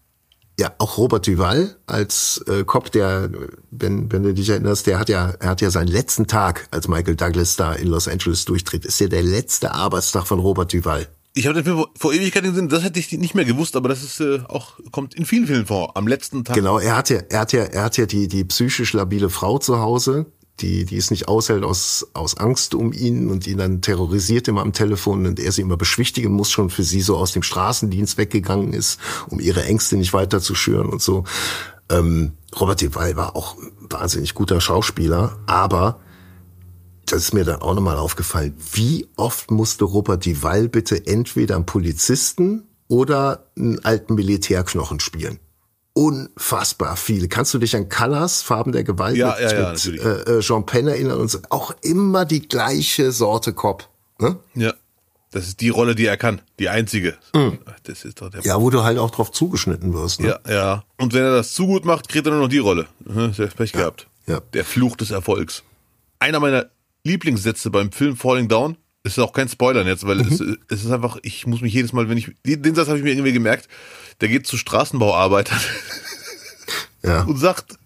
[SPEAKER 2] Ja, auch Robert Duval als äh, Cop, der, wenn, wenn du dich erinnerst, der hat ja, er hat ja seinen letzten Tag, als Michael Douglas da in Los Angeles durchtritt, ist ja der letzte Arbeitstag von Robert Duval.
[SPEAKER 1] Ich habe den Film vor, Ewigkeiten gesehen, das hätte ich nicht mehr gewusst, aber das ist äh, auch, kommt in vielen Filmen vor. Am letzten Tag.
[SPEAKER 2] Genau, er hat ja, er hat ja, er hat ja die, die psychisch labile Frau zu Hause, die, die es nicht aushält aus, aus Angst um ihn und ihn dann terrorisiert immer am Telefon und er sie immer beschwichtigen muss, schon für sie so aus dem Straßendienst weggegangen ist, um ihre Ängste nicht weiter zu schüren und so. Ähm, Robert Duvall war auch ein wahnsinnig guter Schauspieler, aber das ist mir dann auch nochmal aufgefallen. Wie oft musste Robert Duvall bitte entweder einen Polizisten oder einen alten Militärknochen spielen? Unfassbar viel. Kannst du dich an Colors, Farben der Gewalt,
[SPEAKER 1] Ja,
[SPEAKER 2] mit,
[SPEAKER 1] ja, ja,
[SPEAKER 2] mit äh, äh, Jean Penn erinnern? Und auch immer die gleiche Sorte Cop. Ne?
[SPEAKER 1] Ja. Das ist die Rolle, die er kann. Die einzige. Das ist doch der.
[SPEAKER 2] Mhm. Ja, wo du halt auch drauf zugeschnitten wirst. Ne?
[SPEAKER 1] Ja, ja. Und wenn er das zu gut macht, kriegt er nur noch die Rolle. Mhm, hat Pech gehabt.
[SPEAKER 2] ja.
[SPEAKER 1] Der Fluch des Erfolgs. Einer meiner Lieblingssätze beim Film Falling Down ist auch kein Spoilern jetzt, weil es,
[SPEAKER 2] Mhm.
[SPEAKER 1] es ist einfach, ich muss mich jedes Mal, wenn ich, den den Satz habe ich mir irgendwie gemerkt, der geht zu Straßenbauarbeitern
[SPEAKER 2] Ja.
[SPEAKER 1] und sagt,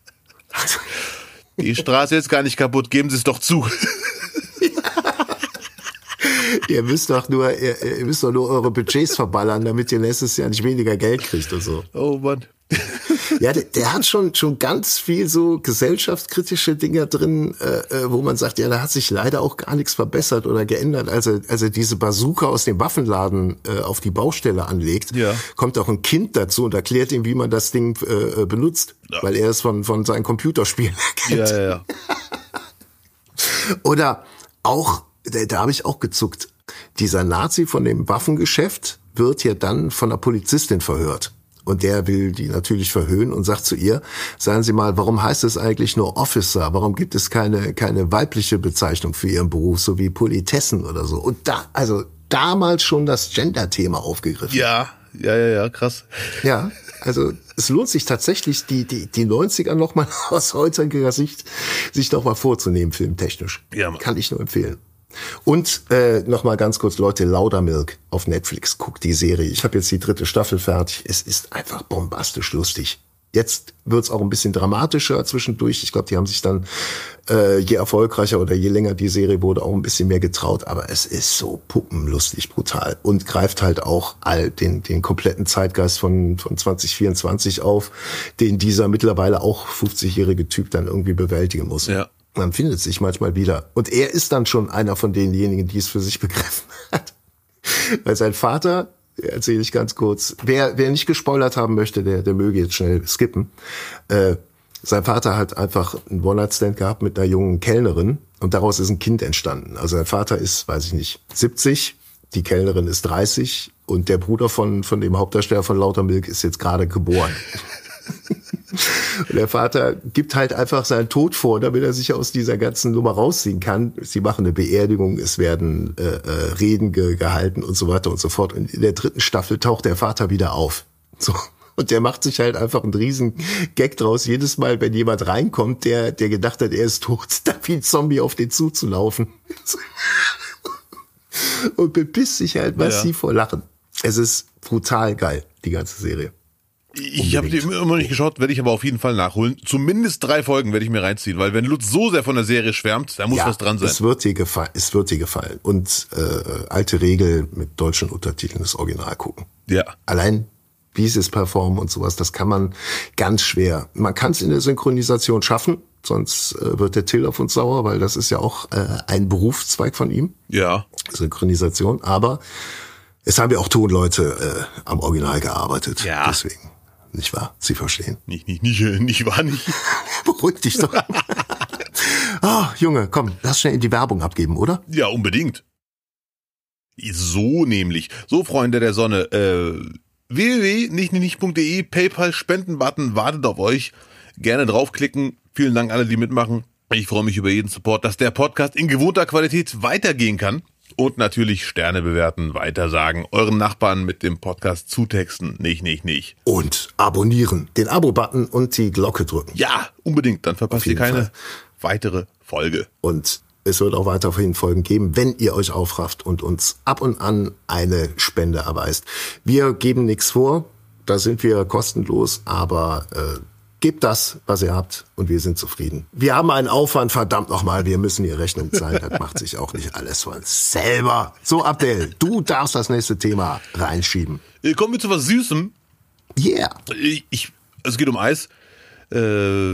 [SPEAKER 1] die Straße ist gar nicht kaputt, geben Sie es doch zu.
[SPEAKER 2] ihr müsst doch nur, ihr, ihr müsst doch nur eure Budgets verballern, damit ihr nächstes Jahr nicht weniger Geld kriegt und so.
[SPEAKER 1] Oh Mann.
[SPEAKER 2] Ja, der, der hat schon schon ganz viel so gesellschaftskritische Dinger drin, äh, äh, wo man sagt, ja, da hat sich leider auch gar nichts verbessert oder geändert. Also also diese Bazooka aus dem Waffenladen äh, auf die Baustelle anlegt,
[SPEAKER 1] Ja.
[SPEAKER 2] kommt auch ein Kind dazu und erklärt ihm, wie man das Ding äh, äh, benutzt,
[SPEAKER 1] Ja.
[SPEAKER 2] weil er es von von seinen Computerspielen kennt.
[SPEAKER 1] Ja, ja.
[SPEAKER 2] Oder auch, da, da habe ich auch gezuckt. Dieser Nazi von dem Waffengeschäft wird ja dann von einer Polizistin verhört. Und der will die natürlich verhöhnen und sagt zu ihr, sagen Sie mal, warum heißt es eigentlich nur Officer? Warum gibt es keine, keine weibliche Bezeichnung für Ihren Beruf, so wie Politessen oder so? Und da, also damals schon das Gender-Thema aufgegriffen.
[SPEAKER 1] Ja, ja, ja, ja, krass.
[SPEAKER 2] Ja, also es lohnt sich tatsächlich, die, die, die 90er nochmal aus heutiger Sicht sich noch mal vorzunehmen, filmtechnisch.
[SPEAKER 1] Ja, Mann.
[SPEAKER 2] Kann ich nur empfehlen. Und äh, nochmal ganz kurz, Leute, Laudermilk auf Netflix, guckt die Serie. Ich habe jetzt die dritte Staffel fertig. Es ist einfach bombastisch lustig. Jetzt wird's auch ein bisschen dramatischer zwischendurch. Ich glaube, die haben sich dann, äh, je erfolgreicher oder je länger die Serie wurde, auch ein bisschen mehr getraut. Aber es ist so puppenlustig brutal und greift halt auch all den, den kompletten Zeitgeist von, von 2024 auf, den dieser mittlerweile auch 50-jährige Typ dann irgendwie bewältigen muss.
[SPEAKER 1] Ja.
[SPEAKER 2] Man findet sich manchmal wieder. Und er ist dann schon einer von denjenigen, die es für sich begriffen hat. Weil sein Vater erzähle ich ganz kurz. Wer, wer nicht gespoilert haben möchte, der, der möge jetzt schnell skippen. Äh, sein Vater hat einfach einen One-Night-Stand gehabt mit einer jungen Kellnerin und daraus ist ein Kind entstanden. Also sein Vater ist, weiß ich nicht, 70, die Kellnerin ist 30 und der Bruder von, von dem Hauptdarsteller von Lautermilk ist jetzt gerade geboren. Und der Vater gibt halt einfach seinen Tod vor, damit er sich aus dieser ganzen Nummer rausziehen kann. Sie machen eine Beerdigung, es werden äh, äh, Reden ge gehalten und so weiter und so fort. Und in der dritten Staffel taucht der Vater wieder auf. So. Und der macht sich halt einfach einen riesen Gag draus. Jedes Mal, wenn jemand reinkommt, der, der gedacht hat, er ist tot, da wie ein Zombie auf den zuzulaufen. Und bepisst sich halt massiv
[SPEAKER 1] Ja.
[SPEAKER 2] vor Lachen. Es ist brutal geil, die ganze Serie.
[SPEAKER 1] Ich habe die immer noch nicht geschaut, werde ich aber auf jeden Fall nachholen. Zumindest drei Folgen werde ich mir reinziehen, weil wenn Lutz so sehr von der Serie schwärmt, da muss was dran sein.
[SPEAKER 2] Es wird dir gefallen. Es wird dir gefallen. Und äh, alte Regel mit deutschen Untertiteln das Original gucken.
[SPEAKER 1] Ja.
[SPEAKER 2] Allein wie sie es performen und sowas, das kann man ganz schwer. Man kann es in der Synchronisation schaffen, sonst äh, wird der Till auf uns sauer, weil das ist ja auch äh, ein Berufszweig von ihm,
[SPEAKER 1] Ja.
[SPEAKER 2] Synchronisation. Aber es haben ja auch Tonleute äh, am Original gearbeitet.
[SPEAKER 1] Ja.
[SPEAKER 2] Deswegen, nicht wahr? Sie verstehen.
[SPEAKER 1] Nicht, nicht, nicht, nicht wahr nicht.
[SPEAKER 2] Beruhig dich doch. Ah, Junge, komm, lass schnell in die Werbung abgeben, oder?
[SPEAKER 1] Ja, unbedingt. So nämlich. So, Freunde der Sonne, äh, www.nichtnicht.de, PayPal, Spendenbutton wartet auf euch. Gerne draufklicken. Vielen Dank alle, die mitmachen. Ich freue mich über jeden Support, dass der Podcast in gewohnter Qualität weitergehen kann. Und natürlich Sterne bewerten, weitersagen, euren Nachbarn mit dem Podcast zutexten. Nicht, nicht, nicht.
[SPEAKER 2] Und abonnieren, den Abo-Button und die Glocke drücken.
[SPEAKER 1] Ja, unbedingt. Dann verpasst ihr keine
[SPEAKER 2] Fall.
[SPEAKER 1] weitere Folge.
[SPEAKER 2] Und es wird auch weiterhin Folgen geben, wenn ihr euch aufrafft und uns ab und an eine Spende erweist. Wir geben nichts vor, da sind wir kostenlos, aber äh, gebt das, was ihr habt und wir sind zufrieden. Wir haben einen Aufwand, verdammt nochmal, wir müssen die Rechnung zahlen, das macht sich auch nicht alles von selber. So, Abdel, du darfst das nächste Thema reinschieben.
[SPEAKER 1] Äh, Kommen wir zu was Süßem.
[SPEAKER 2] Yeah.
[SPEAKER 1] Ich, es geht um Eis. Äh,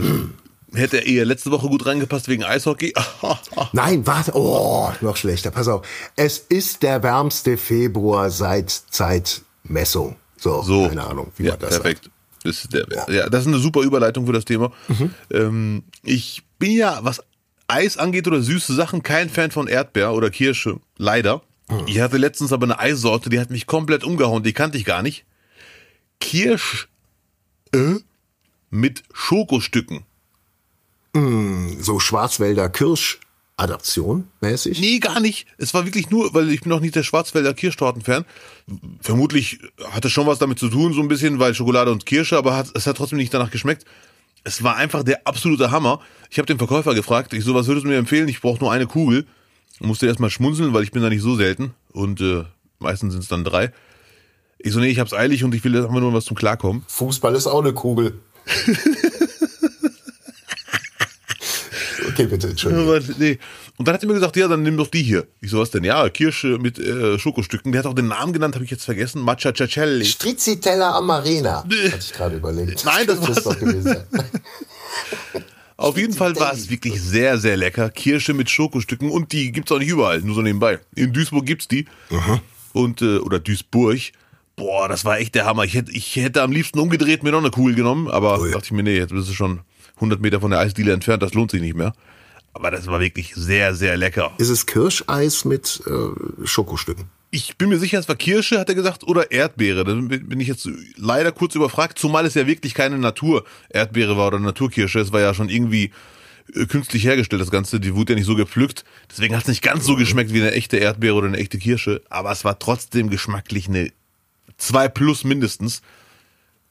[SPEAKER 1] hätte er eher letzte Woche gut reingepasst wegen Eishockey.
[SPEAKER 2] Nein, warte. Oh, noch schlechter. Pass auf. Es ist der wärmste Februar seit Zeitmessung. So,
[SPEAKER 1] So.
[SPEAKER 2] keine Ahnung, wie
[SPEAKER 1] ja,
[SPEAKER 2] man das sagt.
[SPEAKER 1] perfekt. Das ist, der, ja. das ist eine super Überleitung für das Thema.
[SPEAKER 2] Mhm.
[SPEAKER 1] Ähm, ich bin ja, was Eis angeht oder süße Sachen, kein Fan von Erdbeer oder Kirsche. Leider.
[SPEAKER 2] Mhm.
[SPEAKER 1] Ich hatte letztens aber eine Eissorte, die hat mich komplett umgehauen. Die kannte ich gar nicht. Kirsch äh, mit Schokostücken.
[SPEAKER 2] So Schwarzwälder Kirsch-Adaption mäßig.
[SPEAKER 1] Nee, gar nicht. Es war wirklich nur, weil ich bin noch nicht der Schwarzwälder Kirschtorten-Fan. Vermutlich hatte schon was damit zu tun, so ein bisschen, weil Schokolade und Kirsche, aber hat, es hat trotzdem nicht danach geschmeckt. Es war einfach der absolute Hammer. Ich habe den Verkäufer gefragt, ich so, was würdest du mir empfehlen? Ich brauche nur eine Kugel. Musste erstmal schmunzeln, weil ich bin da nicht so selten. Und äh, meistens sind es dann drei. Ich so, nee, ich hab's eilig und ich will einfach nur was zum Klarkommen.
[SPEAKER 2] Fußball ist auch eine Kugel. okay, bitte, Entschuldigung.
[SPEAKER 1] Nee. Und dann hat er mir gesagt, ja, dann nimm doch die hier. Ich so, was denn? Ja, Kirsche mit äh, Schokostücken. Der hat auch den Namen genannt, habe ich jetzt vergessen. Machachacelli.
[SPEAKER 2] Stracciatella Amarena. Hatte ich gerade überlegt.
[SPEAKER 1] Nein, das
[SPEAKER 2] es
[SPEAKER 1] war's.
[SPEAKER 2] doch gewesen sein.
[SPEAKER 1] Auf jeden Fall war es wirklich sehr, sehr lecker. Kirsche mit Schokostücken und die gibt's auch nicht überall, nur so nebenbei. In Duisburg gibt's die. Und, äh, oder Duisburg. Boah, das war echt der Hammer. Ich hätte, ich hätte am liebsten umgedreht, mir noch eine Kugel genommen, aber
[SPEAKER 2] Ui.
[SPEAKER 1] dachte ich mir, nee, jetzt bist du schon 100 Meter von der Eisdiele entfernt, das lohnt sich nicht mehr. Aber das war wirklich sehr, sehr lecker.
[SPEAKER 2] Ist es Kirscheis mit äh, Schokostücken?
[SPEAKER 1] Ich bin mir sicher, es war Kirsche, hat er gesagt, oder Erdbeere. Da bin ich jetzt leider kurz überfragt, zumal es ja wirklich keine Natur-Erdbeere war oder Naturkirsche. Es war ja schon irgendwie äh, künstlich hergestellt, das Ganze. Die wurde ja nicht so gepflückt. Deswegen hat es nicht ganz so geschmeckt wie eine echte Erdbeere oder eine echte Kirsche. Aber es war trotzdem geschmacklich eine 2 plus mindestens.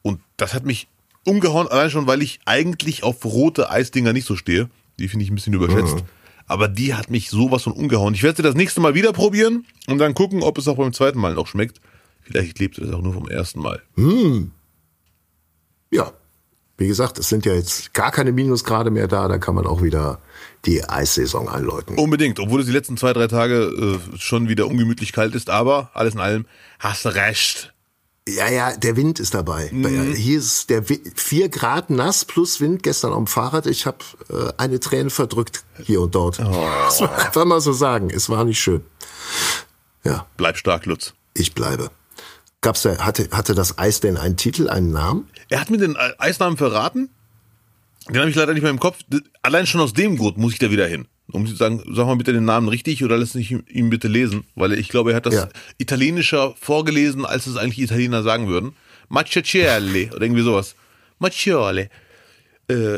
[SPEAKER 1] Und das hat mich umgehauen, allein schon, weil ich eigentlich auf rote Eisdinger nicht so stehe. Die finde ich ein bisschen überschätzt. Aber die hat mich sowas von umgehauen. Ich werde sie das nächste Mal wieder probieren und dann gucken, ob es auch beim zweiten Mal noch schmeckt. Vielleicht lebt es auch nur vom ersten Mal.
[SPEAKER 2] Ja. Wie gesagt, es sind ja jetzt gar keine Minusgrade mehr da, da kann man auch wieder die Eissaison einläuten.
[SPEAKER 1] Unbedingt, obwohl es die letzten zwei, drei Tage äh, schon wieder ungemütlich kalt ist, aber alles in allem hast du recht.
[SPEAKER 2] Ja, ja, der Wind ist dabei.
[SPEAKER 1] Mhm.
[SPEAKER 2] Hier ist der Wi- vier Grad nass plus Wind gestern am Fahrrad. Ich habe äh, eine Träne verdrückt hier und dort.
[SPEAKER 1] Oh.
[SPEAKER 2] Das muss man einfach mal so sagen. Es war nicht schön. Ja,
[SPEAKER 1] Bleib stark, Lutz.
[SPEAKER 2] ich bleibe. Gab's da, hatte, hatte das Eis denn einen Titel, einen Namen?
[SPEAKER 1] Er hat mir den äh, Eisnamen verraten. Den habe ich leider nicht mehr im Kopf. Allein schon aus dem Grund muss ich da wieder hin. Um zu sagen, sag mal bitte den Namen richtig oder lass mich ihn bitte lesen, weil ich glaube, er hat das
[SPEAKER 2] Ja.
[SPEAKER 1] italienischer vorgelesen, als es eigentlich Italiener sagen würden. Macchiacelli oder irgendwie sowas. Macchiole. Äh,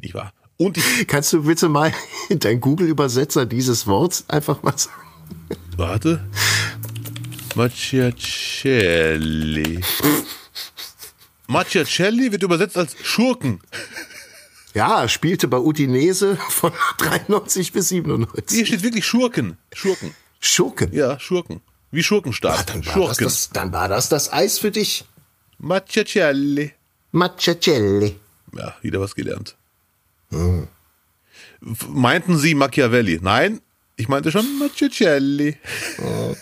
[SPEAKER 1] nicht wahr? Und ich,
[SPEAKER 2] Kannst du bitte mal in dein Google-Übersetzer dieses Wort einfach mal sagen?
[SPEAKER 1] warte. Macchiacelli. Macchiacelli wird übersetzt als Schurken.
[SPEAKER 2] Ja, spielte bei Udinese von 93 bis
[SPEAKER 1] Hier
[SPEAKER 2] 97.
[SPEAKER 1] steht wirklich Schurken. Schurken.
[SPEAKER 2] Schurken.
[SPEAKER 1] Ja, Schurken. Wie Schurkenstaat.
[SPEAKER 2] Ah, dann, war das
[SPEAKER 1] Schurken.
[SPEAKER 2] das, dann war das das Eis für dich.
[SPEAKER 1] Macchiacelli.
[SPEAKER 2] Macchiacelli.
[SPEAKER 1] Ja, wieder was gelernt. F- Meinten Sie Machiavelli? Nein, ich meinte schon Macchiacelli.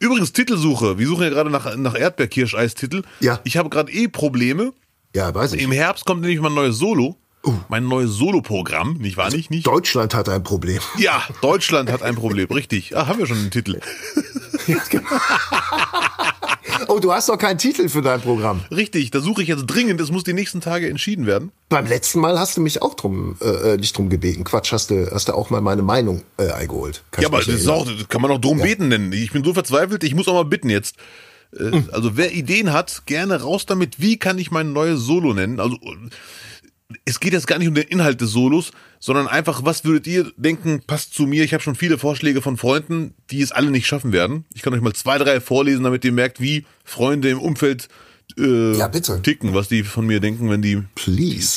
[SPEAKER 1] Übrigens, Titelsuche. Wir suchen ja gerade nach, nach Erdbeerkirscheistitel.
[SPEAKER 2] Ja.
[SPEAKER 1] Ich habe gerade eh Probleme.
[SPEAKER 2] Ja, weiß ich.
[SPEAKER 1] Im Herbst kommt nämlich mein neues Solo.
[SPEAKER 2] Uh.
[SPEAKER 1] Mein neues Solo-Programm, nicht wahr? Nicht, nicht?
[SPEAKER 2] Deutschland hat ein Problem.
[SPEAKER 1] Ja, Deutschland hat ein Problem, richtig. Ah, haben wir schon einen Titel.
[SPEAKER 2] Oh, du hast doch keinen Titel für dein Programm.
[SPEAKER 1] Richtig, da suche ich jetzt dringend. Es muss die nächsten Tage entschieden werden.
[SPEAKER 2] Beim letzten Mal hast du mich auch drum, äh, äh, nicht drum gebeten. Quatsch, hast du, hast du auch mal meine Meinung äh, eingeholt. Kann
[SPEAKER 1] Ja, aber das, ist auch, das kann man auch drum beten nennen. Ich bin so verzweifelt, ich muss auch mal bitten jetzt. Äh. Also wer Ideen hat, gerne raus damit. Wie kann ich mein neues Solo nennen? Also es geht jetzt gar nicht um den Inhalt des Solos, sondern einfach, was würdet ihr denken, passt zu mir? Ich habe schon viele Vorschläge von Freunden, die es alle nicht schaffen werden. Ich kann euch mal zwei, drei vorlesen, damit ihr merkt, wie Freunde im Umfeld äh,
[SPEAKER 2] Ja, bitte.
[SPEAKER 1] ticken, was die von mir denken, wenn die
[SPEAKER 2] Please.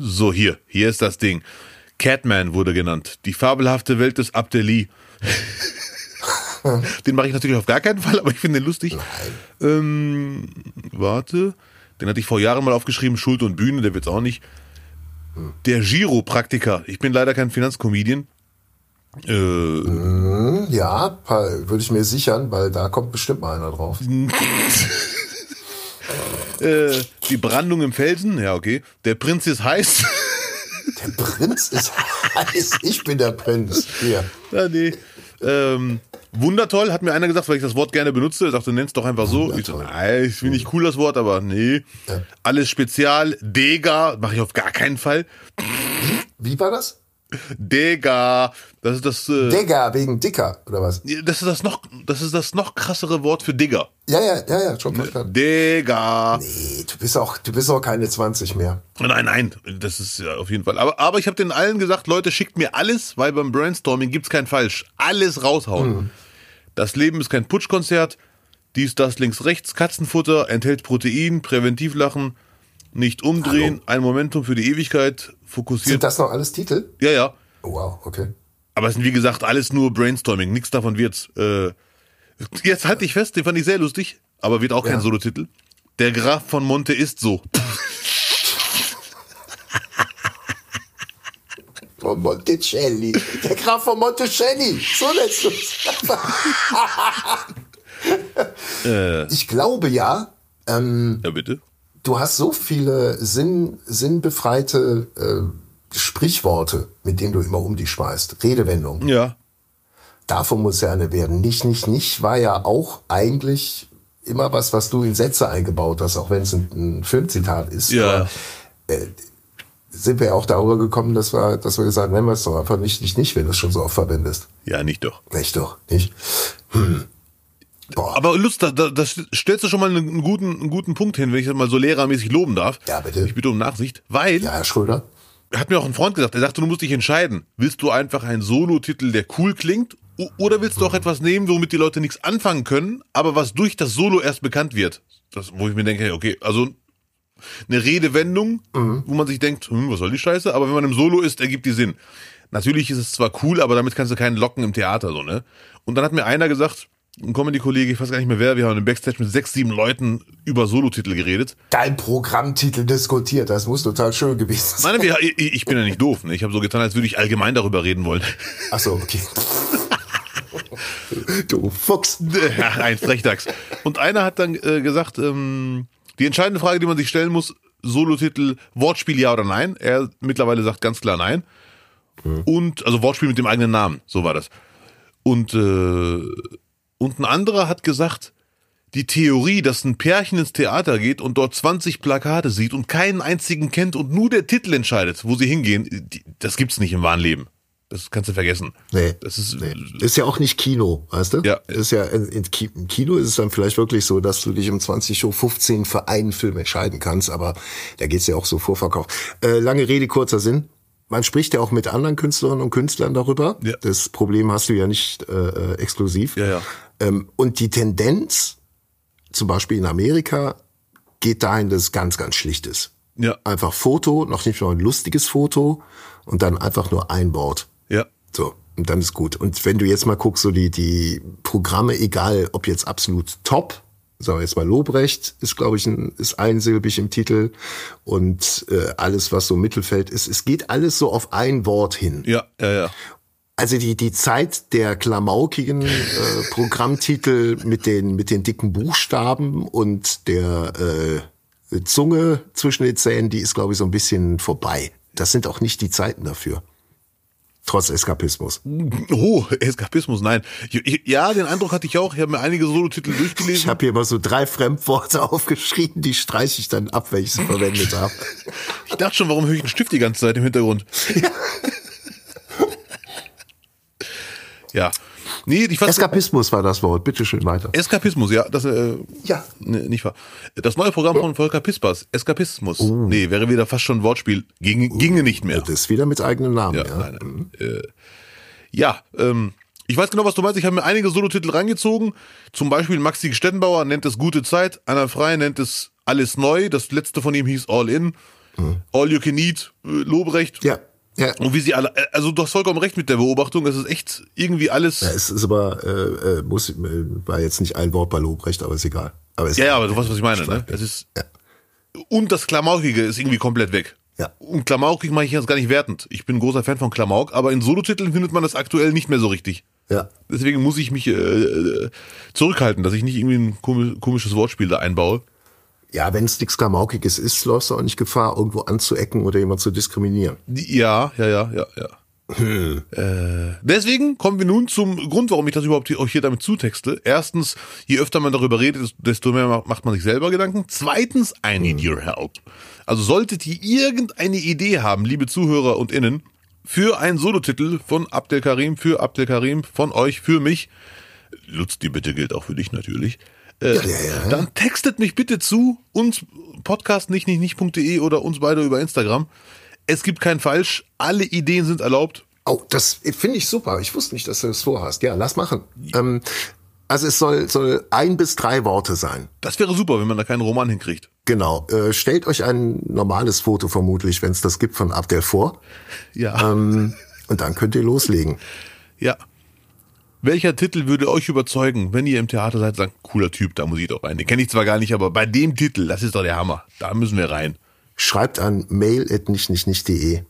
[SPEAKER 1] so, hier, hier ist das Ding. Catman wurde genannt. Die fabelhafte Welt des Abdeli. den mache ich natürlich auf gar keinen Fall, aber ich finde den lustig. Ähm, warte. Den hatte ich vor Jahren mal aufgeschrieben, Schuld und Bühne, der wird's auch nicht. Der Giropraktiker. Ich bin leider kein Finanzcomedian. Äh,
[SPEAKER 2] Ja, pa- würde ich mir sichern, weil da kommt bestimmt mal einer drauf.
[SPEAKER 1] äh, die Brandung im Felsen, ja, okay. Der Prinz ist heiß.
[SPEAKER 2] Der Prinz ist heiß. Ich bin der Prinz. Hier.
[SPEAKER 1] Ja, nee. Ähm, wundertoll, hat mir einer gesagt, weil ich das Wort gerne benutze. Er sagte, nenn's doch einfach so. Ich so, nein, ich finde nicht cool das Wort, aber nee. Alles spezial. Dega, mache ich auf gar keinen Fall.
[SPEAKER 2] Wie war das?
[SPEAKER 1] Dega, das ist das, äh,
[SPEAKER 2] Digger, wegen Dicker, oder was?
[SPEAKER 1] das ist das noch, das ist das noch krassere Wort für Digger.
[SPEAKER 2] Ja, ja, ja, ja, schon verstanden.
[SPEAKER 1] Dega.
[SPEAKER 2] Nee, du bist auch, du bist auch keine 20 mehr.
[SPEAKER 1] Nein, nein, das ist ja auf jeden Fall. Aber, aber ich habe den allen gesagt, Leute, schickt mir alles, weil beim Brainstorming gibt's kein Falsch. Alles raushauen. Das Leben ist kein Putschkonzert. Dies, das, links, rechts, Katzenfutter, enthält Protein, Präventivlachen, nicht umdrehen, ein Momentum für die Ewigkeit, fokussiert.
[SPEAKER 2] Sind das noch alles Titel?
[SPEAKER 1] ja, ja.
[SPEAKER 2] Oh, wow, okay.
[SPEAKER 1] Aber es sind wie gesagt alles nur Brainstorming. Nichts davon wird's. Äh, jetzt halte ich fest, den fand ich sehr lustig, aber wird auch kein
[SPEAKER 2] Ja.
[SPEAKER 1] Solotitel. Der Graf von Monte ist so.
[SPEAKER 2] Von Monticelli. Der Graf von Monticelli. So nennst du's.
[SPEAKER 1] Äh,
[SPEAKER 2] Ich glaube ja, ähm,
[SPEAKER 1] ja, bitte.
[SPEAKER 2] Du hast so viele Sinn, sinnbefreite äh, Sprichworte, mit denen du immer um dich schmeißt. Redewendungen.
[SPEAKER 1] Ja.
[SPEAKER 2] Davon muss ja eine werden. Nicht, nicht, nicht war ja auch eigentlich immer was, was du in Sätze eingebaut hast, auch wenn es ein, ein Filmzitat ist.
[SPEAKER 1] Ja.
[SPEAKER 2] Aber, äh, sind wir ja auch darüber gekommen, dass wir, dass wir gesagt haben, nennen wir es doch einfach nicht, nicht, nicht, wenn du es schon so oft verwendest.
[SPEAKER 1] Ja, nicht doch.
[SPEAKER 2] Nicht doch, nicht? Hm. Boah.
[SPEAKER 1] Aber Lust, da, da, das stellst du schon mal einen guten, einen guten Punkt hin, wenn ich das mal so lehrermäßig loben darf.
[SPEAKER 2] Ja, bitte.
[SPEAKER 1] Ich bitte um Nachsicht, weil,
[SPEAKER 2] Ja, Herr Schröder.
[SPEAKER 1] hat mir auch ein Freund gesagt, er sagte, du musst dich entscheiden. Willst du einfach einen Solo-Titel, der cool klingt, oder willst du auch etwas nehmen, womit die Leute nichts anfangen können, aber was durch das Solo erst bekannt wird? Das, wo ich mir denke, okay, also eine Redewendung, wo man sich denkt, hm, was soll die Scheiße? Aber wenn man im Solo ist, ergibt die Sinn. Natürlich ist es zwar cool, aber damit kannst du keinen locken im Theater, so, ne? Und dann hat mir einer gesagt, ein Comedy-Kollege, ich weiß gar nicht mehr wer, wir haben im Backstage mit sechs, sieben Leuten über Solotitel geredet.
[SPEAKER 2] Dein Programmtitel diskutiert, das muss total schön gewesen sein.
[SPEAKER 1] Nein, ich, ich bin ja nicht doof. Ne? Ich habe so getan, als würde ich allgemein darüber reden wollen.
[SPEAKER 2] Ach so, okay. du Fuchs.
[SPEAKER 1] Ja, ein Frechdachs. Und einer hat dann äh, gesagt, ähm, die entscheidende Frage, die man sich stellen muss, Solotitel, Wortspiel ja oder nein. Er mittlerweile sagt ganz klar nein. Und, also Wortspiel mit dem eigenen Namen, so war das. Und, äh, und ein anderer hat gesagt, die Theorie, dass ein Pärchen ins Theater geht und dort 20 Plakate sieht und keinen einzigen kennt und nur der Titel entscheidet, wo sie hingehen, das gibt's nicht im wahren Leben. Das kannst du vergessen.
[SPEAKER 2] Nee.
[SPEAKER 1] Das ist,
[SPEAKER 2] Nee. Ist ja auch nicht Kino, weißt du?
[SPEAKER 1] Ja.
[SPEAKER 2] Ist ja, in, in im Kino ist es dann vielleicht wirklich so, dass du dich um 20.15 Uhr für einen Film entscheiden kannst, aber da geht's ja auch so Vorverkauf. Äh, lange Rede, kurzer Sinn. Man spricht ja auch mit anderen Künstlerinnen und Künstlern darüber.
[SPEAKER 1] Ja.
[SPEAKER 2] Das Problem hast du ja nicht äh, äh, exklusiv.
[SPEAKER 1] Ja, ja.
[SPEAKER 2] Ähm, und die Tendenz, zum Beispiel in Amerika, geht dahin, dass es ganz, ganz schlicht ist.
[SPEAKER 1] Ja,
[SPEAKER 2] Einfach Foto, noch nicht mal ein lustiges Foto und dann einfach nur ein Wort.
[SPEAKER 1] ja.
[SPEAKER 2] So, und dann ist gut. Und wenn du jetzt mal guckst, so die, die Programme, egal ob jetzt absolut top, sagen wir jetzt mal Lobrecht, ist, glaube ich, ein, ist einsilbig im Titel. Und äh, alles, was so Mittelfeld ist, es geht alles so auf ein Wort hin.
[SPEAKER 1] Ja, ja, ja.
[SPEAKER 2] Also die, die Zeit der klamaukigen äh, Programmtitel mit den, mit den dicken Buchstaben und der äh, Zunge zwischen den Zähnen, die ist, glaube ich, so ein bisschen vorbei. Das sind auch nicht die Zeiten dafür. Trotz Eskapismus.
[SPEAKER 1] Oh, Eskapismus, nein. Ich- ich- Ja, den Eindruck hatte ich auch. Ich habe mir einige Solotitel
[SPEAKER 2] Ich
[SPEAKER 1] durchgelesen.
[SPEAKER 2] habe hier immer so drei Fremdworte aufgeschrieben, die streiche ich dann ab, wenn ich sie verwendet habe.
[SPEAKER 1] Ich dachte schon, warum höre ich einen Stift die ganze Zeit im Hintergrund? Ja. Nee, ich fand
[SPEAKER 2] Eskapismus war das Wort. Bitte schön weiter.
[SPEAKER 1] Eskapismus, ja, das äh,
[SPEAKER 2] Ja.
[SPEAKER 1] ne, nicht wahr. Das neue Programm von Volker Pispas, Eskapismus. Nee, wäre wieder fast schon ein Wortspiel. Ging, ginge nicht mehr.
[SPEAKER 2] Das ist wieder mit eigenem Namen.
[SPEAKER 1] Ja,
[SPEAKER 2] Ja,
[SPEAKER 1] nein, nein. Äh, ja, ähm, ich weiß genau, was du meinst. Ich habe mir einige Solotitel reingezogen. Zum Beispiel Maxi Stettenbauer nennt es Gute Zeit. Anna Frey nennt es Alles Neu. Das letzte von ihm hieß All In. All You Can Eat, äh, Lobrecht.
[SPEAKER 2] ja. Ja.
[SPEAKER 1] Und wie sie alle, äh, also du hast vollkommen recht mit der Beobachtung. Es ist echt irgendwie alles.
[SPEAKER 2] Ja, Es ist aber, äh, äh, muss, äh, war jetzt nicht ein Wort bei Lobrecht, aber ist egal. Aber ist
[SPEAKER 1] Ja, ja, aber du weißt, was ich meine, ne? Es ist, und das Klamaukige ist irgendwie komplett weg.
[SPEAKER 2] Ja.
[SPEAKER 1] Und Klamaukig mache ich jetzt gar nicht wertend. Ich bin ein großer Fan von Klamauk, aber in Solotiteln findet man das aktuell nicht mehr so richtig.
[SPEAKER 2] Ja.
[SPEAKER 1] Deswegen muss ich mich äh, zurückhalten, dass ich nicht irgendwie ein komi- komisches Wortspiel da einbaue.
[SPEAKER 2] Ja, wenn es nichts Klamaukiges ist, läufst du auch nicht Gefahr, irgendwo anzuecken oder jemand zu diskriminieren.
[SPEAKER 1] Ja, ja, ja, ja, ja. Äh, deswegen kommen wir nun zum Grund, warum ich das überhaupt hier, euch hier damit zutexte. Erstens, je öfter man darüber redet, desto mehr ma- macht man sich selber Gedanken. Zweitens, I need your help. Also solltet ihr irgendeine Idee haben, liebe Zuhörer und Innen, für einen Solotitel von Abdel Karim, für Abdel Karim, von euch, für mich, Lutz, die Bitte gilt auch für dich natürlich. Äh,
[SPEAKER 2] ja, ja.
[SPEAKER 1] Dann textet mich bitte zu uns podcast nicht nicht nicht.de oder uns beide über Instagram. Es gibt kein Falsch, alle Ideen sind erlaubt.
[SPEAKER 2] Oh, das finde ich super. Ich wusste nicht, dass du das vorhast. Ja, lass machen. Ähm, also es soll, soll ein bis drei Worte sein.
[SPEAKER 1] Das wäre super, wenn man da keinen Roman hinkriegt.
[SPEAKER 2] Genau. Äh, stellt euch ein normales Foto vermutlich, wenn es das gibt, von Abdel vor.
[SPEAKER 1] Ja.
[SPEAKER 2] Ähm, und dann könnt ihr loslegen.
[SPEAKER 1] Ja. Welcher Titel würde euch überzeugen, wenn ihr im Theater seid, sagt, cooler Typ, da muss ich doch rein. Den kenne ich zwar gar nicht, aber bei dem Titel, das ist doch der Hammer. Da müssen wir rein.
[SPEAKER 2] Schreibt an mail.nichtnichtnicht.de.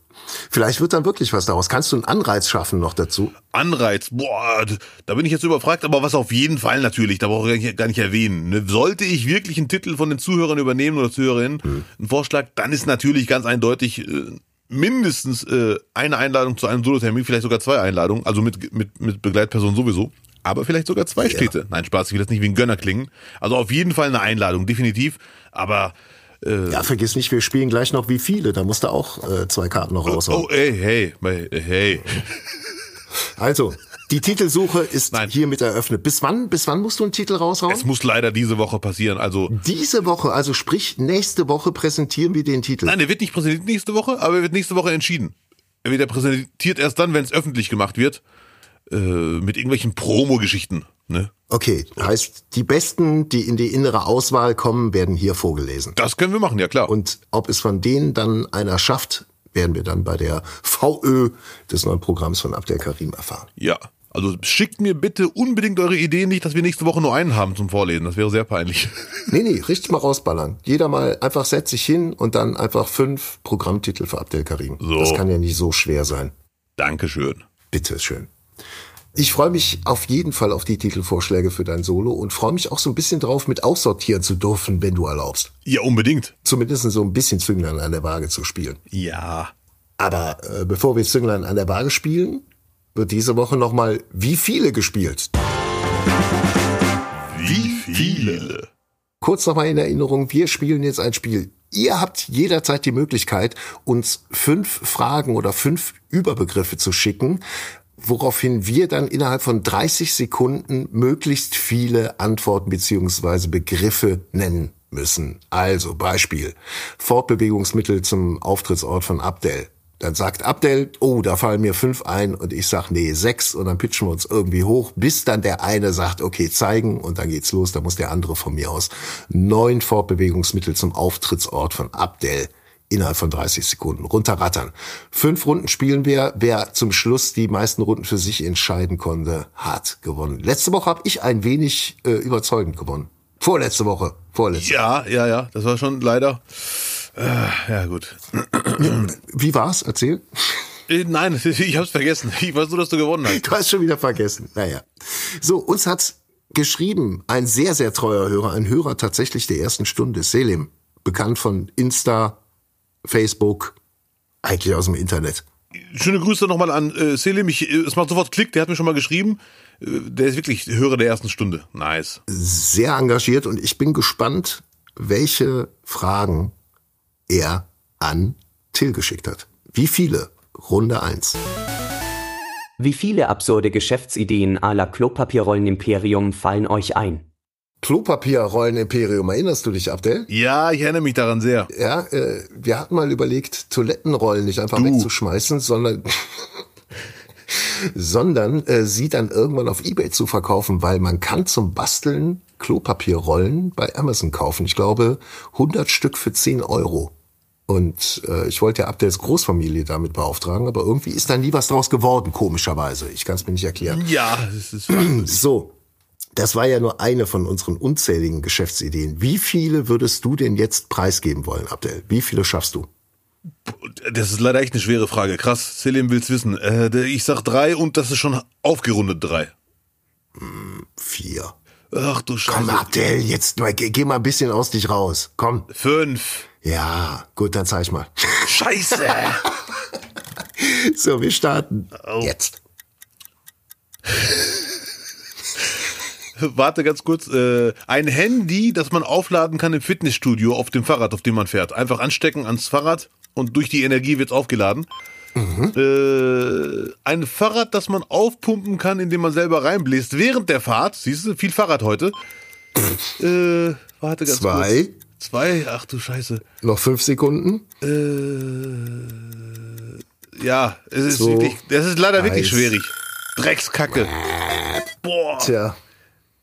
[SPEAKER 2] Vielleicht wird dann wirklich was daraus. Kannst du einen Anreiz schaffen noch dazu?
[SPEAKER 1] Anreiz, boah, da bin ich jetzt überfragt, aber was auf jeden Fall natürlich, da brauche ich gar nicht- erwähnen. ne? Sollte ich wirklich einen Titel von den Zuhörern übernehmen oder Zuhörerinnen, einen Vorschlag, dann ist natürlich ganz eindeutig äh, mindestens äh, eine Einladung zu einem Solotermin, vielleicht sogar zwei Einladungen, also mit, mit, mit Begleitperson sowieso. Aber vielleicht sogar zwei Städte. Nein, Spaß, ich will jetzt nicht wie ein Gönner klingen. Also auf jeden Fall eine Einladung, definitiv. Aber
[SPEAKER 2] Ja, vergiss nicht, wir spielen gleich noch wie viele. Da musst du auch äh, zwei Karten noch raushauen.
[SPEAKER 1] oh, ey, hey, hey, hey.
[SPEAKER 2] Also, die Titelsuche ist
[SPEAKER 1] Nein.
[SPEAKER 2] hiermit eröffnet. Bis wann, bis wann musst du einen Titel raushauen?
[SPEAKER 1] Es muss leider diese Woche passieren. Also
[SPEAKER 2] Diese Woche, also sprich, nächste Woche präsentieren wir den Titel.
[SPEAKER 1] Nein, der wird nicht präsentiert nächste Woche, aber er wird nächste Woche entschieden. Er wird präsentiert erst dann, wenn es öffentlich gemacht wird. Äh, mit irgendwelchen Promo-Geschichten. Ne?
[SPEAKER 2] Okay, heißt, die Besten, die in die innere Auswahl kommen, werden hier vorgelesen.
[SPEAKER 1] Das können wir machen, ja klar.
[SPEAKER 2] Und ob es von denen dann einer schafft, werden wir dann bei der VÖ des neuen Programms von Abdel Karim erfahren.
[SPEAKER 1] ja, Also schickt mir bitte unbedingt eure Ideen nicht, dass wir nächste Woche nur einen haben zum Vorlesen. Das wäre sehr peinlich.
[SPEAKER 2] Nee, nee, richtig mal rausballern. Jeder mal einfach setzt sich hin und dann einfach fünf Programmtitel für Abdel Karim.
[SPEAKER 1] So.
[SPEAKER 2] Das kann ja nicht so schwer sein.
[SPEAKER 1] Dankeschön.
[SPEAKER 2] Bitte schön. Ich freue mich auf jeden Fall auf die Titelvorschläge für dein Solo und freue mich auch so ein bisschen drauf, mit aussortieren zu dürfen, wenn du erlaubst.
[SPEAKER 1] Ja, unbedingt.
[SPEAKER 2] Zumindest so ein bisschen Zünglein an der Waage zu spielen.
[SPEAKER 1] Ja.
[SPEAKER 2] Aber äh, bevor wir Zünglein an der Waage spielen, wird diese Woche nochmal wie viele gespielt.
[SPEAKER 1] Wie viele?
[SPEAKER 2] Kurz nochmal in Erinnerung, wir spielen jetzt ein Spiel. Ihr habt jederzeit die Möglichkeit, uns fünf Fragen oder fünf Überbegriffe zu schicken, woraufhin wir dann innerhalb von 30 Sekunden möglichst viele Antworten beziehungsweise Begriffe nennen müssen. Also Beispiel, Fortbewegungsmittel zum Auftrittsort von Abdel. Dann sagt Abdel, oh, da fallen mir fünf ein und ich sag, nee, sechs und dann pitchen wir uns irgendwie hoch, bis dann der eine sagt, okay, zeigen und dann geht's los, da muss der andere von mir aus neun Fortbewegungsmittel zum Auftrittsort von Abdel innerhalb von 30 Sekunden runterrattern. Fünf Runden spielen wir. Wer zum Schluss die meisten Runden für sich entscheiden konnte, hat gewonnen. Letzte Woche habe ich ein wenig äh, überzeugend gewonnen. Vorletzte Woche. Vorletzte.
[SPEAKER 1] Ja, ja, ja. Das war schon leider. Äh, ja, gut.
[SPEAKER 2] Wie war's? Erzähl.
[SPEAKER 1] Äh, Nein, ich hab's vergessen. Ich weiß nur, dass du gewonnen hast.
[SPEAKER 2] Du hast schon wieder vergessen. Naja. So, uns hat's geschrieben, ein sehr, sehr treuer Hörer, ein Hörer tatsächlich der ersten Stunde, Selim, bekannt von Insta, Facebook, eigentlich aus dem Internet.
[SPEAKER 1] Schöne Grüße nochmal an äh, Selim. Ich, äh, es macht sofort Klick, der hat mir schon mal geschrieben. Äh, der ist wirklich Hörer der ersten Stunde. Nice.
[SPEAKER 2] Sehr engagiert und ich bin gespannt, welche Fragen er an Till geschickt hat. Wie viele? Runde eins.
[SPEAKER 4] Wie viele absurde Geschäftsideen à la Klopapierrollen-Imperium fallen euch ein?
[SPEAKER 2] Klopapierrollen-Imperium, erinnerst du dich, Abdel?
[SPEAKER 1] Ja, ich erinnere mich daran sehr.
[SPEAKER 2] Ja, äh, wir hatten mal überlegt, Toilettenrollen nicht einfach
[SPEAKER 1] Du.
[SPEAKER 2] wegzuschmeißen, sondern sondern äh, sie dann irgendwann auf Ebay zu verkaufen, weil man kann zum Basteln Klopapierrollen bei Amazon kaufen. Ich glaube, 100 Stück für 10 Euro. Und äh, ich wollte ja Abdels Großfamilie damit beauftragen, aber irgendwie ist da nie was draus geworden, komischerweise. Ich kann es mir nicht erklären.
[SPEAKER 1] Ja, es ist
[SPEAKER 2] So, das war ja nur eine von unseren unzähligen Geschäftsideen. Wie viele würdest du denn jetzt preisgeben wollen, Abdel? Wie viele schaffst du?
[SPEAKER 1] Das ist leider echt eine schwere Frage. Krass, Selim will's wissen. Äh, ich sag drei und das ist schon aufgerundet drei.
[SPEAKER 2] Vier.
[SPEAKER 1] Ach du Scheiße.
[SPEAKER 2] Komm, Abdel, jetzt mal, geh, geh mal ein bisschen aus dich raus. Komm.
[SPEAKER 1] Fünf.
[SPEAKER 2] Ja, gut, dann zeig mal.
[SPEAKER 1] Scheiße.
[SPEAKER 2] So, wir starten
[SPEAKER 1] Oh.
[SPEAKER 2] jetzt.
[SPEAKER 1] Warte ganz kurz. Äh, ein Handy, das man aufladen kann im Fitnessstudio auf dem Fahrrad, auf dem man fährt. Einfach anstecken ans Fahrrad und durch die Energie wird's aufgeladen. Äh, ein Fahrrad, das man aufpumpen kann, indem man selber reinbläst während der Fahrt. Siehst du, viel Fahrrad heute. äh, warte ganz
[SPEAKER 2] Zwei.
[SPEAKER 1] kurz. Zwei. Ach du Scheiße.
[SPEAKER 2] Noch fünf Sekunden.
[SPEAKER 1] Äh, ja, es ist
[SPEAKER 2] So.
[SPEAKER 1] wirklich, das ist leider wirklich
[SPEAKER 2] Eins.
[SPEAKER 1] schwierig. Dreckskacke. Boah.
[SPEAKER 2] Tja.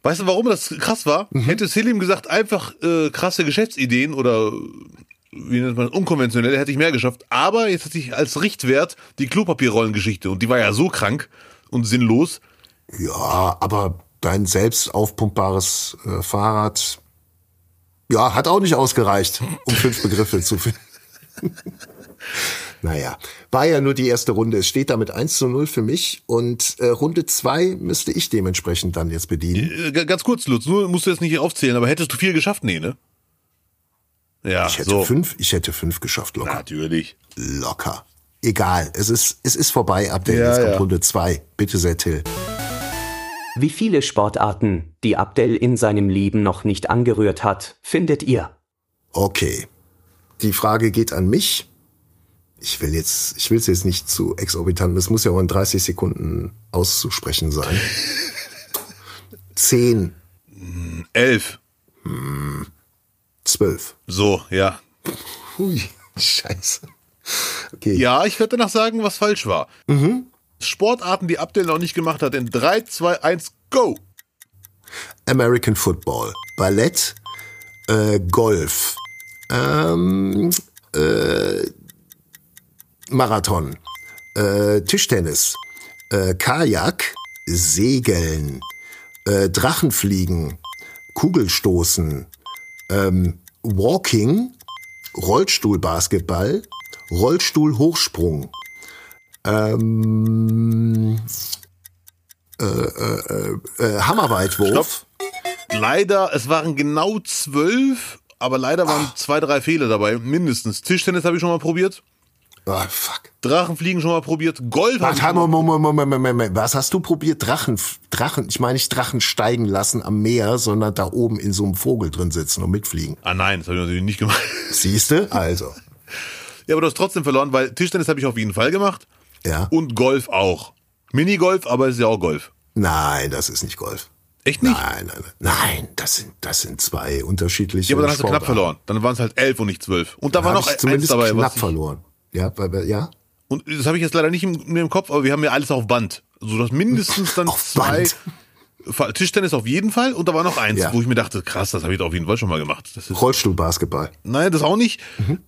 [SPEAKER 1] Weißt du, warum das krass war? Hätte Selim gesagt, einfach äh, krasse Geschäftsideen oder wie nennt man das, unkonventionelle, hätte ich mehr geschafft. Aber jetzt hatte ich als Richtwert die Klopapierrollengeschichte und die war ja so krank und sinnlos.
[SPEAKER 2] Ja, aber dein selbst aufpumpbares äh, Fahrrad, ja, hat auch nicht ausgereicht, um fünf Begriffe zu finden. naja, war ja nur die erste Runde. Es steht damit 1 zu 0 für mich und äh, Runde zwei müsste ich dementsprechend dann jetzt bedienen.
[SPEAKER 1] Äh, ganz kurz, Lutz, nur musst du jetzt nicht aufzählen, aber hättest du viel geschafft? Nee, ne? Ja,
[SPEAKER 2] Ich hätte
[SPEAKER 1] so.
[SPEAKER 2] fünf, ich hätte fünf geschafft, locker.
[SPEAKER 1] Natürlich.
[SPEAKER 2] Locker. Egal, es ist, es ist vorbei, Abdel.
[SPEAKER 1] Ja,
[SPEAKER 2] Jetzt kommt
[SPEAKER 1] ja.
[SPEAKER 2] Runde zwei. Bitte sehr, Till.
[SPEAKER 4] Wie viele Sportarten, die Abdel in seinem Leben noch nicht angerührt hat, findet ihr?
[SPEAKER 2] Okay. Die Frage geht an mich. Ich will jetzt, ich will es jetzt nicht zu exorbitant, es muss ja auch in 30 Sekunden auszusprechen sein. Zehn,
[SPEAKER 1] Elf.
[SPEAKER 2] Zwölf.
[SPEAKER 1] So, ja.
[SPEAKER 2] Hui, scheiße. Okay.
[SPEAKER 1] Ja, ich werde danach sagen, was falsch war. Sportarten, die Abdel noch nicht gemacht hat. In 3, 2, 1, go!
[SPEAKER 2] American Football, Ballett, äh, Golf, ähm, äh, Marathon, äh, Tischtennis, äh, Kajak, Segeln, äh, Drachenfliegen, Kugelstoßen, ähm, Walking, Rollstuhlbasketball, Rollstuhlhochsprung, ähm, äh, äh, äh, Hammerweitwurf.
[SPEAKER 1] Leider, es waren genau zwölf, aber leider waren zwei, drei Fehler dabei, mindestens. Tischtennis habe ich schon mal probiert,
[SPEAKER 2] Ah, fuck.
[SPEAKER 1] Drachenfliegen schon mal probiert, ich
[SPEAKER 2] Warte,
[SPEAKER 1] mal
[SPEAKER 2] Moment, Moment, Moment, Moment. Was hast du probiert? Drachen, Drachen, ich meine nicht Drachen steigen lassen am Meer, sondern da oben in so einem Vogel drin sitzen und mitfliegen.
[SPEAKER 1] Ah nein, das habe ich natürlich nicht gemacht.
[SPEAKER 2] Siehste? Also.
[SPEAKER 1] Ja, aber du hast trotzdem verloren, weil Tischtennis habe ich auf jeden Fall gemacht
[SPEAKER 2] Ja.
[SPEAKER 1] und Golf auch. Minigolf, aber es ist ja auch Golf.
[SPEAKER 2] Nein, das ist nicht Golf.
[SPEAKER 1] Echt nicht?
[SPEAKER 2] Nein, nein, nein. Nein, das sind, das sind zwei unterschiedliche
[SPEAKER 1] Ja, aber dann hast du knapp
[SPEAKER 2] Sportarten.
[SPEAKER 1] verloren. Dann waren es halt elf und nicht zwölf. Und da war
[SPEAKER 2] Hab
[SPEAKER 1] noch
[SPEAKER 2] ich
[SPEAKER 1] eins
[SPEAKER 2] zumindest
[SPEAKER 1] dabei.
[SPEAKER 2] knapp
[SPEAKER 1] Was ich,
[SPEAKER 2] verloren. Ja, weil, ja?
[SPEAKER 1] und das habe ich jetzt leider nicht im, mehr im Kopf, aber wir haben ja alles auf Band. Du hast mindestens dann
[SPEAKER 2] Auf
[SPEAKER 1] zwei.
[SPEAKER 2] Band.
[SPEAKER 1] Tischtennis auf jeden Fall und da war noch eins,
[SPEAKER 2] Ja.
[SPEAKER 1] wo ich mir dachte, krass, das habe ich auf jeden Fall schon mal gemacht. Das ist,
[SPEAKER 2] Rollstuhlbasketball.
[SPEAKER 1] nein, das auch nicht.
[SPEAKER 2] Mhm.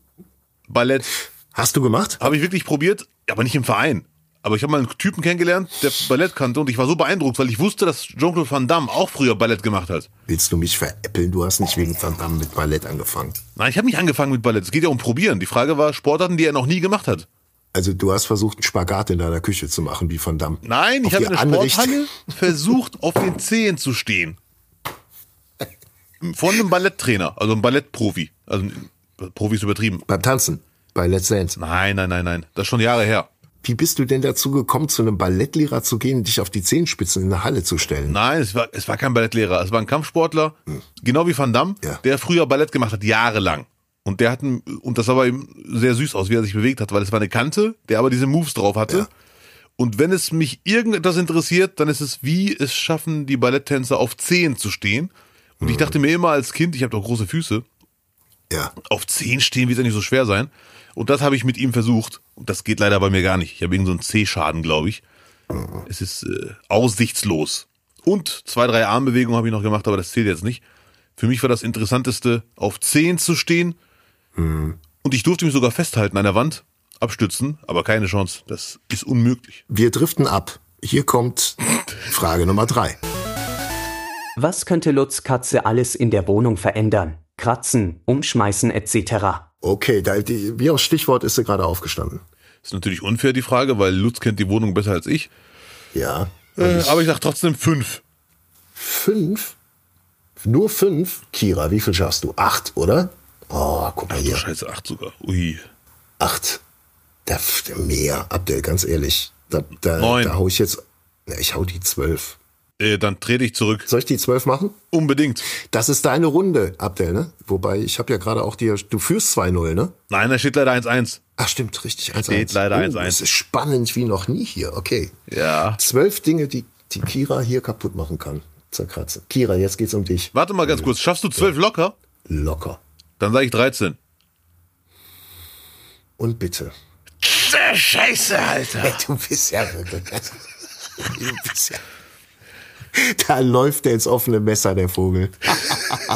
[SPEAKER 1] Ballett
[SPEAKER 2] Hast du gemacht?
[SPEAKER 1] habe ich wirklich probiert, aber nicht im Verein. Aber ich habe mal einen Typen kennengelernt, der Ballett kannte und ich war so beeindruckt, weil ich wusste, dass Jean-Claude Van Damme auch früher Ballett gemacht hat.
[SPEAKER 2] Willst du mich veräppeln? Du hast nicht wegen Van Damme mit Ballett angefangen.
[SPEAKER 1] Nein, ich habe nicht angefangen mit Ballett. Es geht ja um Probieren. Die Frage war Sportarten, die er noch nie gemacht hat.
[SPEAKER 2] Also du hast versucht, einen Spagat in deiner Küche zu machen, wie Van Damme.
[SPEAKER 1] Nein, ich habe in der
[SPEAKER 2] Anricht-
[SPEAKER 1] Sporthalle versucht, auf den Zehen zu stehen. Von einem Balletttrainer, also einem Ballettprofi. Also Profi ist übertrieben.
[SPEAKER 2] Beim Tanzen, bei Let's Dance.
[SPEAKER 1] Nein, nein, nein, nein. Das ist schon Jahre her.
[SPEAKER 2] Wie bist du denn dazu gekommen, zu einem Ballettlehrer zu gehen und dich auf die Zehenspitzen in der Halle zu stellen?
[SPEAKER 1] Nein, es war, es war kein Ballettlehrer. Es war ein Kampfsportler, genau wie Van Damme,
[SPEAKER 2] Ja.
[SPEAKER 1] der früher Ballett gemacht hat, jahrelang. Und der hat, ein, und das sah bei ihm sehr süß aus, wie er sich bewegt hat, weil es war eine Kante, der aber diese Moves drauf hatte.
[SPEAKER 2] Ja.
[SPEAKER 1] Und wenn es mich irgendetwas interessiert, dann ist es, wie es schaffen, die Balletttänzer auf Zehen zu stehen. Und
[SPEAKER 2] Mhm.
[SPEAKER 1] ich dachte mir immer als Kind, ich habe doch große Füße,
[SPEAKER 2] Ja.
[SPEAKER 1] auf Zehen stehen wird ja nicht so schwer sein. Und das habe ich mit ihm versucht. Und das geht leider bei mir gar nicht. Ich habe irgendeinen so einen C-Schaden, glaube ich. Es ist äh, aussichtslos. Und zwei, drei Armbewegungen habe ich noch gemacht, aber das zählt jetzt nicht. Für mich war das Interessanteste, auf Zehen zu stehen. Und ich durfte mich sogar festhalten an der Wand, abstützen, aber keine Chance. Das ist unmöglich.
[SPEAKER 2] Wir driften ab. Hier kommt Frage Nummer drei.
[SPEAKER 4] Was könnte Lutz Katze alles in der Wohnung verändern? Kratzen, umschmeißen etc.
[SPEAKER 2] Okay, da, die, wie aus Stichwort ist sie gerade aufgestanden.
[SPEAKER 1] Ist natürlich unfair die Frage, weil Lutz kennt die Wohnung besser als ich.
[SPEAKER 2] Ja.
[SPEAKER 1] Äh, aber ich sag trotzdem fünf.
[SPEAKER 2] Fünf? Nur fünf? Kira, wie viel schaffst du? Acht, oder? Oh, guck mal
[SPEAKER 1] Ach
[SPEAKER 2] hier.
[SPEAKER 1] Scheiße, acht sogar. Ui.
[SPEAKER 2] Acht. Da, der mehr, Abdel, ganz ehrlich. Da, da,
[SPEAKER 1] Neun.
[SPEAKER 2] da hau ich jetzt. Ja, ich hau die zwölf.
[SPEAKER 1] Äh, dann trete ich zurück.
[SPEAKER 2] Soll ich die zwölf machen?
[SPEAKER 1] Unbedingt.
[SPEAKER 2] Das ist deine Runde, Abdel, ne? Wobei, ich habe ja gerade auch dir. Du führst 2-0, ne?
[SPEAKER 1] Nein, da steht leider 1-1.
[SPEAKER 2] Ach, stimmt, richtig. 1-1.
[SPEAKER 1] Steht leider
[SPEAKER 2] oh,
[SPEAKER 1] 1-1.
[SPEAKER 2] Es ist spannend wie noch nie hier. Okay.
[SPEAKER 1] Ja.
[SPEAKER 2] Zwölf Dinge, die, die Kira hier kaputt machen kann. Zerkratzen. Kira, jetzt geht's um dich.
[SPEAKER 1] Warte mal ganz kurz. Schaffst du zwölf locker?
[SPEAKER 2] Locker.
[SPEAKER 1] Dann sage ich 13.
[SPEAKER 2] Und bitte.
[SPEAKER 1] Scheiße, Alter.
[SPEAKER 2] Du bist ja wirklich. Du bist ja. Da läuft der ins offene Messer, der Vogel.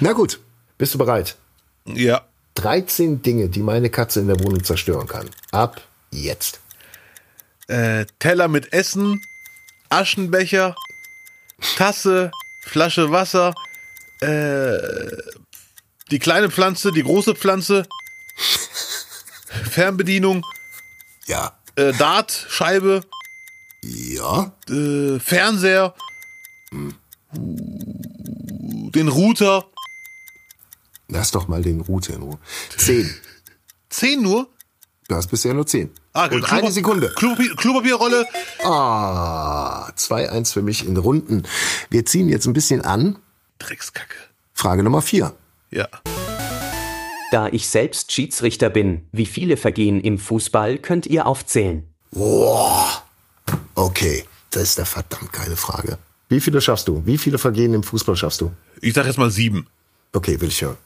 [SPEAKER 2] Na gut, bist du bereit?
[SPEAKER 1] Ja.
[SPEAKER 2] 13 Dinge, die meine Katze in der Wohnung zerstören kann. Ab jetzt.
[SPEAKER 1] Äh, Teller mit Essen, Aschenbecher, Tasse, Flasche Wasser, äh, die kleine Pflanze, die große Pflanze, Fernbedienung,
[SPEAKER 2] Ja.
[SPEAKER 1] äh, Dart, Scheibe,
[SPEAKER 2] Ja.
[SPEAKER 1] äh, Fernseher, den Router.
[SPEAKER 2] Lass doch mal den Route in Ruhe. 10.
[SPEAKER 1] Zehn nur?
[SPEAKER 2] Du hast bisher nur 10.
[SPEAKER 1] Ah,
[SPEAKER 2] Und
[SPEAKER 1] Klopapier-
[SPEAKER 2] eine Sekunde.
[SPEAKER 1] Klopapier, Klopapierrolle.
[SPEAKER 2] Ah, 2-1 für mich in Runden. Wir ziehen jetzt ein bisschen an.
[SPEAKER 1] Dreckskacke.
[SPEAKER 2] Frage Nummer 4.
[SPEAKER 1] Ja.
[SPEAKER 4] Da ich selbst Schiedsrichter bin, wie viele Vergehen im Fußball könnt ihr aufzählen?
[SPEAKER 2] Okay, das ist eine verdammt geile Frage. Wie viele schaffst du? Wie viele Vergehen im Fußball schaffst du?
[SPEAKER 1] Ich sag jetzt mal sieben.
[SPEAKER 2] Okay, will ich hören.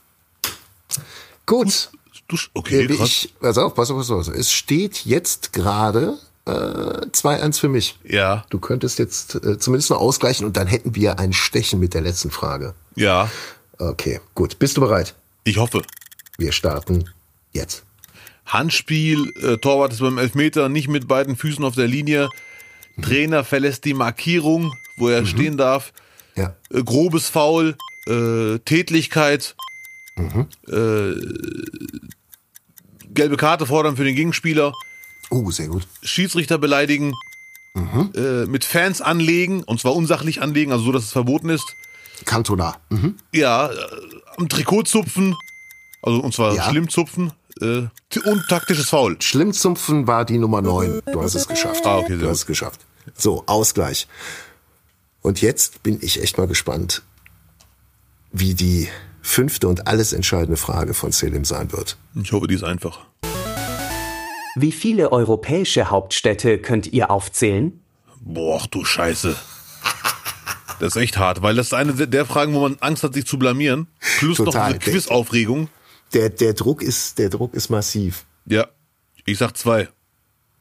[SPEAKER 2] Gut.
[SPEAKER 1] Du, sch- okay,
[SPEAKER 2] Äh,
[SPEAKER 1] krass.
[SPEAKER 2] ich, pass auf, pass auf, pass auf. Es steht jetzt gerade äh, 2-1 für mich.
[SPEAKER 1] Ja,
[SPEAKER 2] Du könntest jetzt äh, zumindest noch ausgleichen und dann hätten wir ein Stechen mit der letzten Frage.
[SPEAKER 1] ja.
[SPEAKER 2] Okay, gut. Bist du bereit?
[SPEAKER 1] Ich hoffe.
[SPEAKER 2] Wir starten jetzt.
[SPEAKER 1] Handspiel, äh, Torwart ist beim Elfmeter nicht mit beiden Füßen auf der Linie. Trainer verlässt die Markierung, wo er stehen darf.
[SPEAKER 2] Ja.
[SPEAKER 1] Äh, grobes Foul, äh, Tätlichkeit, äh, gelbe Karte fordern für den Gegenspieler,
[SPEAKER 2] Oh, sehr gut.
[SPEAKER 1] Schiedsrichter beleidigen, äh, mit Fans anlegen, und zwar unsachlich anlegen, also so, dass es verboten ist.
[SPEAKER 2] Cantona. Mhm.
[SPEAKER 1] Ja, äh, am Trikot zupfen, also und zwar
[SPEAKER 2] Ja.
[SPEAKER 1] schlimm zupfen äh, und taktisches Foul.
[SPEAKER 2] Schlimmzupfen war die Nummer 9. Du hast es geschafft.
[SPEAKER 1] Ah, okay,
[SPEAKER 2] du hast es geschafft. So, Ausgleich. Und jetzt bin ich echt mal gespannt, wie die fünfte und alles entscheidende Frage von Selim sein wird.
[SPEAKER 1] Ich hoffe, die ist einfach.
[SPEAKER 4] Wie viele europäische Hauptstädte könnt ihr aufzählen?
[SPEAKER 1] Boah, du Scheiße. Das ist echt hart, weil das ist eine der Fragen, wo man Angst hat, sich zu blamieren. Plus
[SPEAKER 2] Total.
[SPEAKER 1] noch diese Quizaufregung.
[SPEAKER 2] Der, der Druck ist, der Druck ist massiv.
[SPEAKER 1] Ja, ich sag zwei.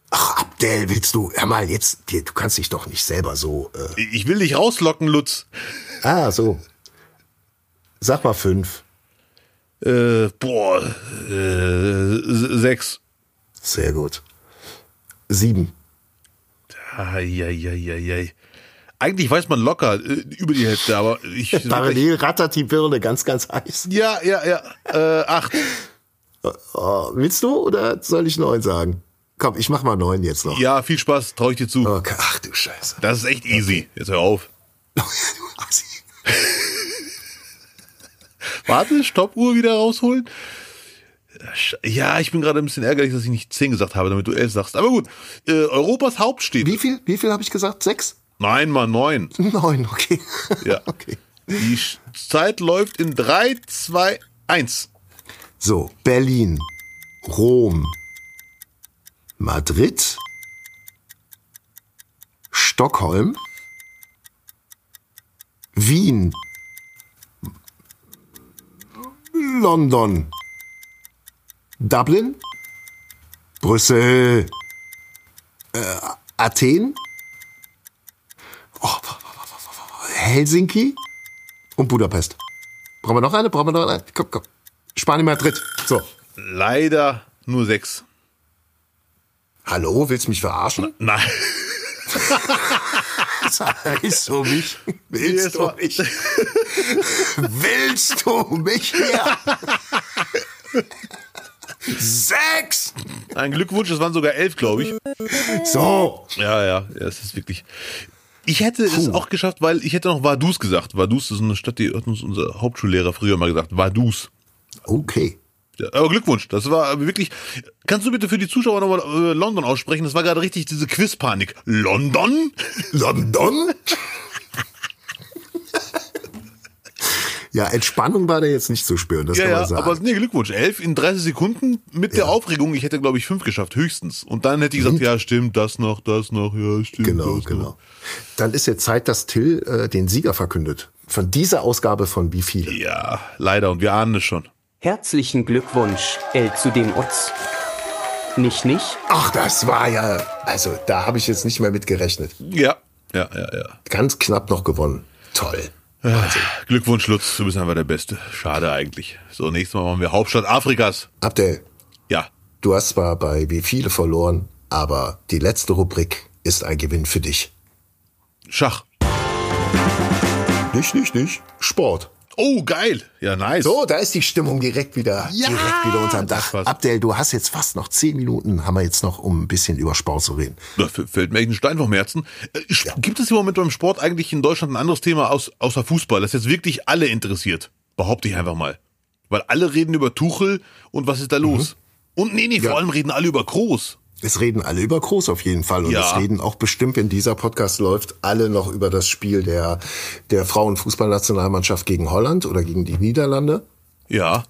[SPEAKER 2] Ach, Abdel, willst du, hör mal, jetzt, du kannst dich doch nicht selber so, äh,
[SPEAKER 1] Ich will dich rauslocken, Lutz.
[SPEAKER 2] ah, so. Sag mal fünf.
[SPEAKER 1] Äh, boah, äh, sechs.
[SPEAKER 2] Sehr gut. Sieben.
[SPEAKER 1] Eieieiei. Eigentlich weiß man locker äh, über die Hälfte, aber ich.
[SPEAKER 2] Parallel rattert die Birne ganz, ganz heiß.
[SPEAKER 1] Ja, ja, ja. Äh, acht.
[SPEAKER 2] Oh, willst du oder soll ich neun sagen? Komm, ich mach mal neun jetzt noch.
[SPEAKER 1] Ja, viel Spaß, trau ich dir zu.
[SPEAKER 2] Okay. Ach du Scheiße.
[SPEAKER 1] Das ist echt easy. Jetzt hör auf.
[SPEAKER 2] Du Assi.
[SPEAKER 1] Warte, Stoppuhr wieder rausholen. Ja, ich bin gerade ein bisschen ärgerlich, dass ich nicht 10 gesagt habe, damit du 11 sagst. Aber gut, äh, Europas Hauptstädte.
[SPEAKER 2] Wie viel? Wie viel habe ich gesagt? Sechs?
[SPEAKER 1] Nein, mal 9.
[SPEAKER 2] Neun, okay.
[SPEAKER 1] Ja.
[SPEAKER 2] okay.
[SPEAKER 1] Die Zeit läuft in 3, 2, 1.
[SPEAKER 2] So, Berlin, Rom, Madrid, Stockholm, Wien, London, Dublin, Brüssel, äh, Athen, Helsinki und Budapest. Brauchen wir noch eine? Brauchen wir noch eine? Komm, komm. Spanien, Madrid. So.
[SPEAKER 1] Leider nur 6.
[SPEAKER 2] Hallo, willst du mich verarschen?
[SPEAKER 1] Nein.
[SPEAKER 2] Willst du mich? Willst du mich? Willst du mich hier? Sechs!
[SPEAKER 1] Ein Glückwunsch, es waren sogar 11, glaube ich.
[SPEAKER 2] So.
[SPEAKER 1] Ja, ja, ja, es ist wirklich. Ich hätte es auch geschafft, weil ich hätte noch Vaduz gesagt. Vaduz ist eine Stadt, die hat uns unser Hauptschullehrer früher mal gesagt. Vaduz.
[SPEAKER 2] Okay.
[SPEAKER 1] Ja, aber Glückwunsch, das war wirklich. Kannst du bitte für die Zuschauer nochmal äh, London aussprechen? Das war gerade richtig diese Quizpanik. London?
[SPEAKER 2] London? Ja, Entspannung war da jetzt nicht zu spüren, das
[SPEAKER 1] Ja,
[SPEAKER 2] kann man
[SPEAKER 1] ja,
[SPEAKER 2] sagen.
[SPEAKER 1] aber nee, Glückwunsch. Elf in 30 Sekunden mit der Aufregung. Ich hätte, glaube ich, fünf geschafft, höchstens. Und dann hätte ich gesagt, ja, stimmt, das noch, das noch, ja, stimmt.
[SPEAKER 2] Genau,
[SPEAKER 1] das
[SPEAKER 2] genau.
[SPEAKER 1] Noch.
[SPEAKER 2] Dann ist jetzt Zeit, dass Till äh, den Sieger verkündet. Von dieser Ausgabe von wie viele?
[SPEAKER 1] Ja, leider. Und wir ahnen es schon.
[SPEAKER 4] Herzlichen Glückwunsch, El zu dem Utz. Nicht, nicht?
[SPEAKER 2] Ach, das war ja, also da habe ich jetzt nicht mehr mit gerechnet.
[SPEAKER 1] Ja, ja, ja, ja.
[SPEAKER 2] Ganz knapp noch gewonnen. Toll.
[SPEAKER 1] Glückwunsch, Lutz, du bist einfach der Beste. Schade eigentlich. So, nächstes Mal machen wir Hauptstadt Afrikas.
[SPEAKER 2] Abdel,
[SPEAKER 1] Ja.
[SPEAKER 2] du hast zwar bei wie viele verloren, aber die letzte Rubrik ist ein Gewinn für dich.
[SPEAKER 1] Schach.
[SPEAKER 2] Nicht, nicht, nicht. Sport.
[SPEAKER 1] Oh, geil. Ja, nice.
[SPEAKER 2] So, da ist die Stimmung direkt wieder, direkt wieder unterm Dach. Abdel, du hast jetzt fast noch zehn Minuten, haben wir jetzt noch, um ein bisschen über Sport zu reden.
[SPEAKER 1] Da fällt mir echt ein Stein vom Herzen. Äh, sch- Gibt es im Moment beim Sport eigentlich in Deutschland ein anderes Thema aus, außer Fußball, das jetzt wirklich alle interessiert? Behaupte ich einfach mal. Weil alle reden über Tuchel und was ist da los? Und nee, nee, vor
[SPEAKER 2] Ja.
[SPEAKER 1] allem reden alle über Groß.
[SPEAKER 2] Es reden alle über Groß auf jeden Fall. Und
[SPEAKER 1] Ja.
[SPEAKER 2] es reden auch bestimmt, wenn dieser Podcast läuft, alle noch über das Spiel der, der Frauenfußballnationalmannschaft gegen Holland oder gegen die Niederlande.
[SPEAKER 1] Ja.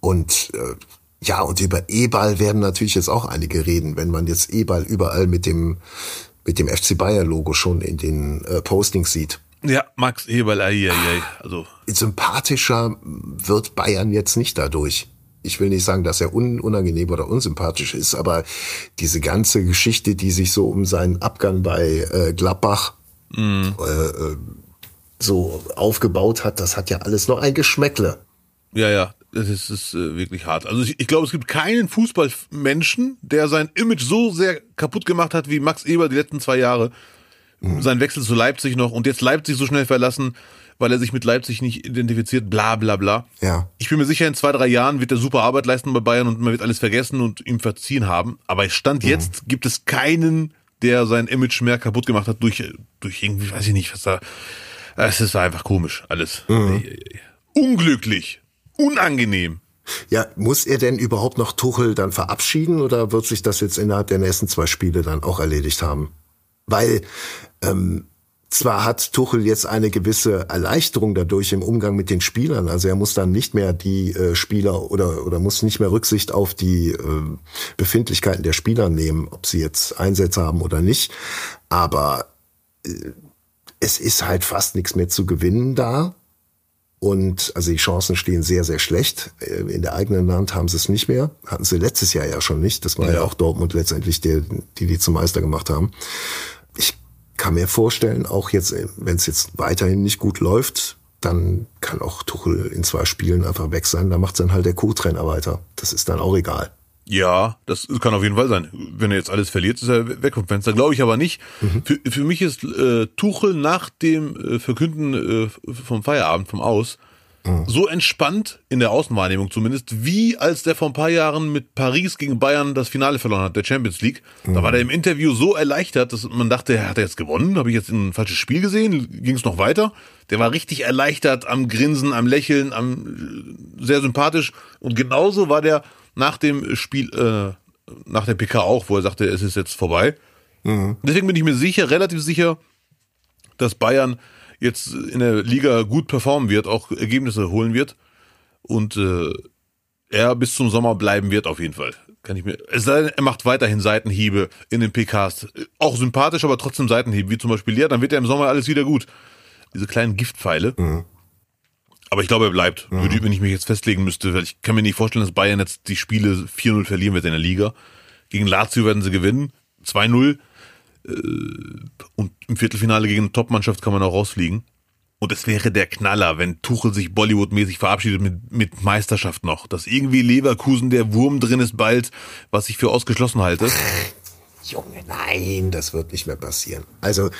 [SPEAKER 2] Und äh, ja, und über E-Ball werden natürlich jetzt auch einige reden, wenn man jetzt E-Ball überall mit dem, mit dem FC Bayern-Logo schon in den äh, Postings sieht.
[SPEAKER 1] Ja, Max Eberl, ei, ei, ei. Also,
[SPEAKER 2] Sympathischer wird Bayern jetzt nicht dadurch. Ich will nicht sagen, dass er un unangenehm oder unsympathisch ist, aber diese ganze Geschichte, die sich so um seinen Abgang bei äh, Gladbach äh, äh, so aufgebaut hat, das hat ja alles noch ein Geschmäckle.
[SPEAKER 1] ja, ja. Das ist, ist äh, wirklich hart. Also ich, ich glaube, es gibt keinen Fußballmenschen, der sein Image so sehr kaputt gemacht hat wie Max Eber die letzten zwei Jahre. Sein Wechsel zu Leipzig noch und jetzt Leipzig so schnell verlassen, weil er sich mit Leipzig nicht identifiziert, bla bla bla.
[SPEAKER 2] Ja.
[SPEAKER 1] Ich bin mir sicher, in zwei, drei Jahren wird er super Arbeit leisten bei Bayern und man wird alles vergessen und ihm verziehen haben. Aber Stand jetzt gibt es keinen, der sein Image mehr kaputt gemacht hat durch, durch irgendwie, weiß ich nicht, was da. Es ist einfach komisch, alles. Unglücklich. Unangenehm.
[SPEAKER 2] Ja, muss er denn überhaupt noch Tuchel dann verabschieden oder wird sich das jetzt innerhalb der nächsten zwei Spiele dann auch erledigt haben? Weil ähm, zwar hat Tuchel jetzt eine gewisse Erleichterung dadurch im Umgang mit den Spielern, also er muss dann nicht mehr die äh, Spieler oder oder muss nicht mehr Rücksicht auf die äh, Befindlichkeiten der Spieler nehmen, ob sie jetzt Einsätze haben oder nicht, aber äh, es ist halt fast nichts mehr zu gewinnen da. Und also die Chancen stehen sehr, sehr schlecht. Äh, In der eigenen Land haben sie es nicht mehr. Hatten sie letztes Jahr ja schon nicht. Das war ja,
[SPEAKER 1] Ja.
[SPEAKER 2] auch Dortmund letztendlich, die, die die zum Meister gemacht haben. Kann mir vorstellen, auch jetzt, wenn es jetzt weiterhin nicht gut läuft, dann kann auch Tuchel in zwei Spielen einfach weg sein. Da macht dann halt der Co-Trainer weiter. Das ist dann auch egal.
[SPEAKER 1] Ja, das kann auf jeden Fall sein. Wenn er jetzt alles verliert, ist er weg vom Fenster. Glaube ich aber nicht. Für, für mich ist äh, Tuchel nach dem äh, Verkünden äh, vom Feierabend, vom Aus, so entspannt in der Außenwahrnehmung zumindest, wie als der vor ein paar Jahren mit Paris gegen Bayern das Finale verloren hat, der Champions League. Da war der im Interview so erleichtert, dass man dachte, er hat er jetzt gewonnen? Habe ich jetzt ein falsches Spiel gesehen? Ging es noch weiter? Der war richtig erleichtert am Grinsen, am Lächeln, am sehr sympathisch. Und genauso war der nach dem Spiel, äh, nach der PK auch, wo er sagte, es ist jetzt vorbei. Deswegen bin ich mir sicher, relativ sicher, dass Bayern jetzt in der Liga gut performen wird, auch Ergebnisse holen wird und äh, er bis zum Sommer bleiben wird auf jeden Fall. Kann ich mir. Es sei denn, er macht weiterhin Seitenhiebe in den PKs. Auch sympathisch, aber trotzdem Seitenhiebe, wie zum Beispiel Leer, dann wird er im Sommer alles wieder gut. Diese kleinen Giftpfeile. Aber ich glaube, er bleibt. Würde, ich- wenn ich mich jetzt festlegen müsste, weil ich kann mir nicht vorstellen, dass Bayern jetzt die Spiele 4-0 verlieren wird in der Liga. Gegen Lazio werden sie gewinnen. 2-0. Äh, Und im Viertelfinale gegen eine Topmannschaft kann man auch rausfliegen. Und es wäre der Knaller, wenn Tuchel sich Bollywood-mäßig verabschiedet mit, mit Meisterschaft noch. Dass irgendwie Leverkusen der Wurm drin ist bald, was ich für ausgeschlossen halte.
[SPEAKER 2] Junge, nein, das wird nicht mehr passieren. Also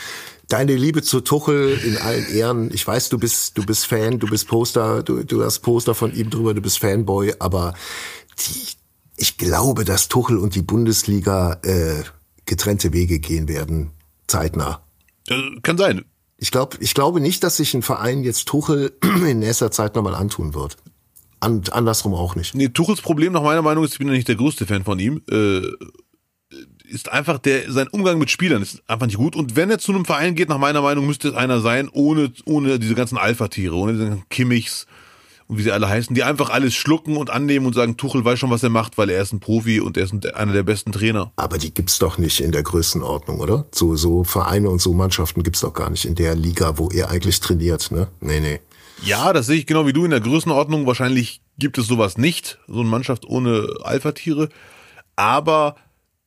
[SPEAKER 2] deine Liebe zu Tuchel in allen Ehren. Ich weiß, du bist, du bist Fan, du bist Poster, du, du hast Poster von ihm drüber, du bist Fanboy, aber die, ich glaube, dass Tuchel und die Bundesliga äh, getrennte Wege gehen werden, zeitnah.
[SPEAKER 1] Kann sein.
[SPEAKER 2] Ich glaube, ich glaube nicht, dass sich ein Verein jetzt Tuchel in nächster Zeit nochmal antun wird. Und andersrum auch nicht.
[SPEAKER 1] Nee, Tuchels Problem nach meiner Meinung ist, ich bin ja nicht der größte Fan von ihm, äh, ist einfach der, sein Umgang mit Spielern ist einfach nicht gut. Und wenn er zu einem Verein geht, nach meiner Meinung, müsste es einer sein, ohne, ohne diese ganzen Alpha-Tiere, ohne diese ganzen Kimmichs und wie sie alle heißen, die einfach alles schlucken und annehmen und sagen, Tuchel weiß schon, was er macht, weil er ist ein Profi und er ist ein, einer der besten Trainer.
[SPEAKER 2] Aber die gibt's doch nicht in der Größenordnung, oder? So, so Vereine und so Mannschaften gibt's doch gar nicht in der Liga, wo er eigentlich trainiert, ne? Nee, nee.
[SPEAKER 1] Ja, das sehe ich genau wie du in der Größenordnung. Wahrscheinlich gibt es sowas nicht, so eine Mannschaft ohne Alpha-Tiere. Aber,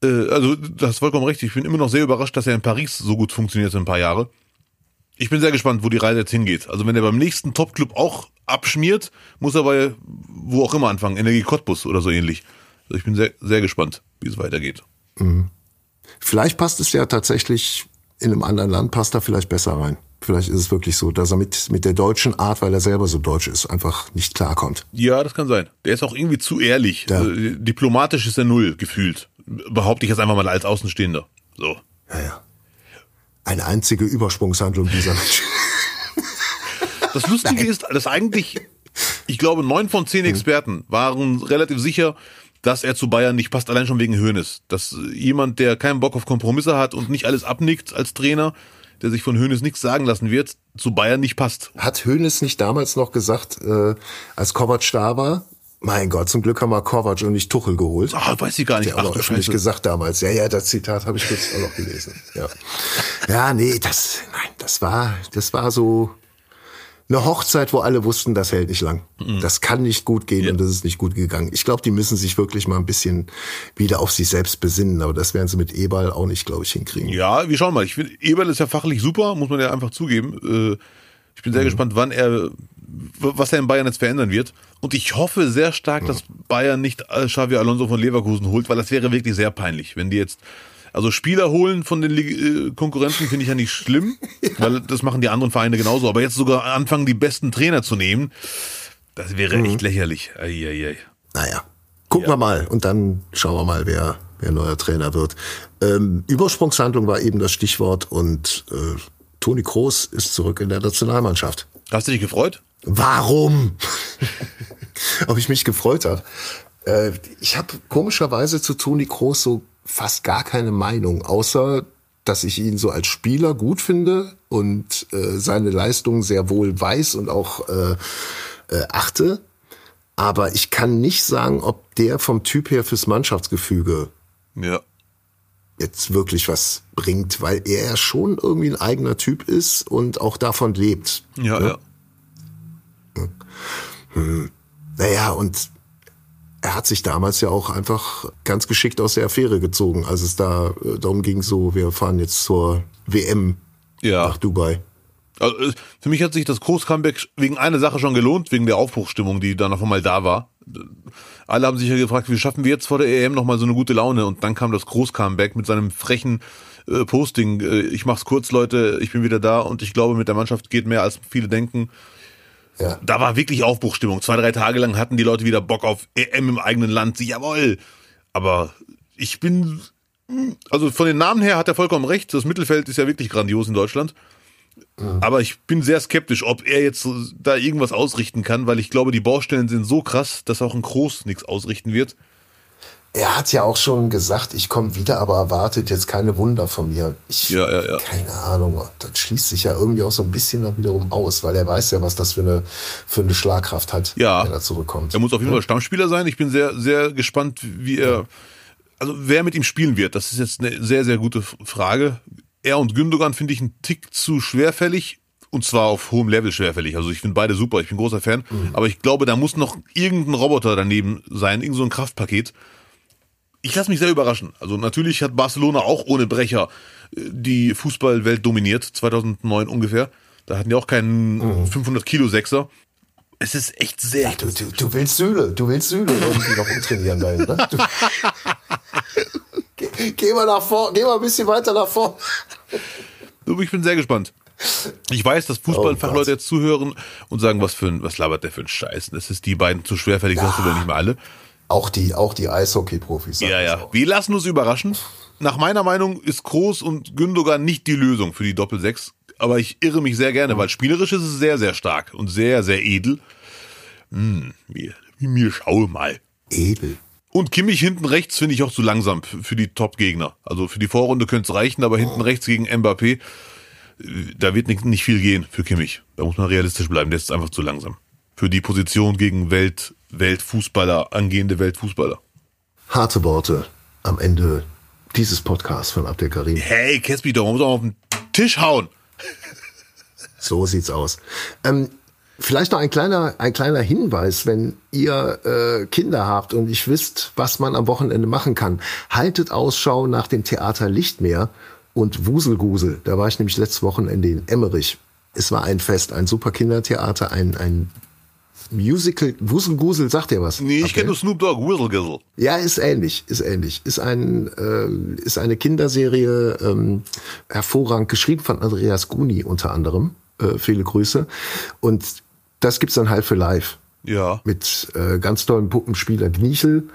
[SPEAKER 1] äh, also, das ist vollkommen richtig. Ich bin immer noch sehr überrascht, dass er in Paris so gut funktioniert in ein paar Jahre. Ich bin sehr gespannt, wo die Reise jetzt hingeht. Also, wenn er beim nächsten Top-Club auch abschmiert, muss er bei wo auch immer anfangen. Energie Cottbus oder so ähnlich. Also, ich bin sehr, sehr gespannt, wie es weitergeht.
[SPEAKER 2] Vielleicht passt es ja tatsächlich in einem anderen Land, passt er vielleicht besser rein. Vielleicht ist es wirklich so, dass er mit, mit der deutschen Art, weil er selber so deutsch ist, einfach nicht klarkommt.
[SPEAKER 1] Ja, das kann sein. Der ist auch irgendwie zu ehrlich.
[SPEAKER 2] Ja.
[SPEAKER 1] Äh, diplomatisch ist er null, gefühlt. Behaupte ich jetzt einfach mal als Außenstehender. So.
[SPEAKER 2] Ja, ja. Eine einzige Übersprungshandlung dieser Mensch.
[SPEAKER 1] Das Lustige ist, dass eigentlich, ich glaube, neun von zehn Experten waren relativ sicher, dass er zu Bayern nicht passt, allein schon wegen Hoeneß. Dass jemand, der keinen Bock auf Kompromisse hat und nicht alles abnickt als Trainer, der sich von Hoeneß nichts sagen lassen wird, zu Bayern nicht passt.
[SPEAKER 2] Hat Hoeneß nicht damals noch gesagt, äh, als Kovac da war, mein Gott, zum Glück haben wir Kovac und nicht Tuchel geholt.
[SPEAKER 1] Ah, weiß ich gar nicht.
[SPEAKER 2] Der auch noch
[SPEAKER 1] du
[SPEAKER 2] öffentlich
[SPEAKER 1] Scheiße.
[SPEAKER 2] gesagt damals. Ja, ja, das Zitat habe ich kurz auch noch gelesen. Ja. ja, nee, das, nein, das war, das war so eine Hochzeit, wo alle wussten, das hält nicht lang. Das kann nicht gut gehen und das ist nicht gut gegangen. Ich glaube, die müssen sich wirklich mal ein bisschen wieder auf sich selbst besinnen, aber das werden sie mit Eberl auch nicht, glaube ich, hinkriegen.
[SPEAKER 1] Ja, wir schauen mal. Ich finde, Eberl ist ja fachlich super, muss man ja einfach zugeben. Äh, Ich bin sehr gespannt, wann er was er in Bayern jetzt verändern wird. Und ich hoffe sehr stark, dass Bayern nicht äh, Xavi Alonso von Leverkusen holt, weil das wäre wirklich sehr peinlich, wenn die jetzt also Spieler holen von den äh, Konkurrenten finde ich ja nicht schlimm, weil das machen die anderen Vereine genauso. Aber jetzt sogar anfangen, die besten Trainer zu nehmen, das wäre echt lächerlich. Eieiei.
[SPEAKER 2] Naja, gucken wir mal und dann schauen wir mal, wer, wer neuer Trainer wird. Ähm, Übersprungshandlung war eben das Stichwort und äh, Toni Kroos ist zurück in der Nationalmannschaft.
[SPEAKER 1] Hast du dich gefreut?
[SPEAKER 2] Warum? Ob ich mich gefreut habe? Äh, ich habe komischerweise zu Toni Kroos so fast gar keine Meinung, außer dass ich ihn so als Spieler gut finde und äh, seine Leistung sehr wohl weiß und auch äh, äh, achte. Aber ich kann nicht sagen, ob der vom Typ her fürs Mannschaftsgefüge
[SPEAKER 1] Ja.
[SPEAKER 2] jetzt wirklich was bringt, weil er ja schon irgendwie ein eigener Typ ist und auch davon lebt.
[SPEAKER 1] Ja, ja.
[SPEAKER 2] Naja, und er hat sich damals ja auch einfach ganz geschickt aus der Affäre gezogen, als es da äh, darum ging, so, wir fahren jetzt zur WM
[SPEAKER 1] Ja.
[SPEAKER 2] nach Dubai.
[SPEAKER 1] Also, für mich hat sich das Groß-Comeback wegen einer Sache schon gelohnt, wegen der Aufbruchsstimmung, die dann auf einmal da war. Alle haben sich ja gefragt, wie schaffen wir jetzt vor der EM nochmal so eine gute Laune? Und dann kam das Groß-Comeback mit seinem frechen äh, Posting. Äh, ich mach's kurz, Leute, ich bin wieder da und ich glaube, mit der Mannschaft geht mehr, als viele denken.
[SPEAKER 2] Ja.
[SPEAKER 1] Da war wirklich Aufbruchstimmung. Zwei, drei Tage lang hatten die Leute wieder Bock auf EM im eigenen Land. Jawohl. Aber ich bin, also von den Namen her hat er vollkommen recht. Das Mittelfeld ist ja wirklich grandios in Deutschland. Aber ich bin sehr skeptisch, ob er jetzt da irgendwas ausrichten kann, weil ich glaube, die Baustellen sind so krass, dass auch ein Groß nichts ausrichten wird.
[SPEAKER 2] Er hat ja auch schon gesagt, ich komme wieder, aber erwartet jetzt keine Wunder von mir. Ich,
[SPEAKER 1] Ja, ja, ja.
[SPEAKER 2] Keine Ahnung. Das schließt sich ja irgendwie auch so ein bisschen dann wiederum aus, weil er weiß ja, was das für eine, für eine Schlagkraft hat,
[SPEAKER 1] Ja.
[SPEAKER 2] wenn er zurückkommt.
[SPEAKER 1] Er muss auf jeden Fall Stammspieler sein. Ich bin sehr, sehr gespannt, wie er, also wer mit ihm spielen wird. Das ist jetzt eine sehr, sehr gute Frage. Er und Gündogan finde ich einen Tick zu schwerfällig. Und zwar auf hohem Level schwerfällig. Also ich finde beide super, ich bin großer Fan. Aber ich glaube, da muss noch irgendein Roboter daneben sein, irgend so ein Kraftpaket. Ich lasse mich sehr überraschen. Also natürlich hat Barcelona auch ohne Brecher äh, die Fußballwelt dominiert, 2009 ungefähr. Da hatten die auch keinen 500 Kilo Sechser. Es ist echt sehr.
[SPEAKER 2] Du, du, du willst Süle, du willst Süle irgendwie noch umtrainieren ne? Du, geh, geh mal nach vorne, geh mal ein bisschen weiter nach vorne.
[SPEAKER 1] Du, Ich bin sehr gespannt. Ich weiß, dass Fußballfachleute
[SPEAKER 2] Oh
[SPEAKER 1] jetzt zuhören und sagen, was für ein, was labert der für ein Scheiß? Das ist die beiden zu schwerfällig, das hast du doch nicht mehr alle.
[SPEAKER 2] Auch die, auch die Eishockey-Profis.
[SPEAKER 1] Ja, ja.
[SPEAKER 2] auch.
[SPEAKER 1] Wir lassen uns überraschen. Nach meiner Meinung ist Groß und Gündogan nicht die Lösung für die Doppel-6. Aber ich irre mich sehr gerne, weil spielerisch ist es sehr, sehr stark und sehr, sehr edel. Hm, mir, mir schau mal.
[SPEAKER 2] Edel.
[SPEAKER 1] Und Kimmich hinten rechts finde ich auch zu langsam für die Top-Gegner. Also für die Vorrunde könnte es reichen, aber hinten rechts gegen Mbappé, äh, da wird nicht, nicht viel gehen für Kimmich. Da muss man realistisch bleiben, der ist einfach zu langsam. Für die Position gegen Welt, Weltfußballer, angehende Weltfußballer.
[SPEAKER 2] Harte Worte am Ende dieses Podcasts von Abdel Karim.
[SPEAKER 1] Hey, Kespi, doch, muss auch auf den Tisch hauen.
[SPEAKER 2] So sieht's aus. Ähm, vielleicht noch ein kleiner, ein kleiner Hinweis, wenn ihr äh, Kinder habt und nicht wisst, was man am Wochenende machen kann. Haltet Ausschau nach dem Theater Lichtmeer und Wuselgusel. Da war ich nämlich letztes Wochenende in Emmerich. Es war ein Fest, ein super Kindertheater, ein, ein Musical. Wuselgusel, sagt ihr was?
[SPEAKER 1] Nee, ich
[SPEAKER 2] Abdel?
[SPEAKER 1] kenne nur Snoop Dogg, Gizzle.
[SPEAKER 2] Ja, ist ähnlich, ist ähnlich. Ist ein äh, ist eine Kinderserie, ähm, hervorragend geschrieben von Andreas Guni unter anderem. Äh, viele Grüße. Und das gibt's dann halt für live
[SPEAKER 1] Ja.
[SPEAKER 2] mit äh, ganz tollen Puppenspieler Gnichel.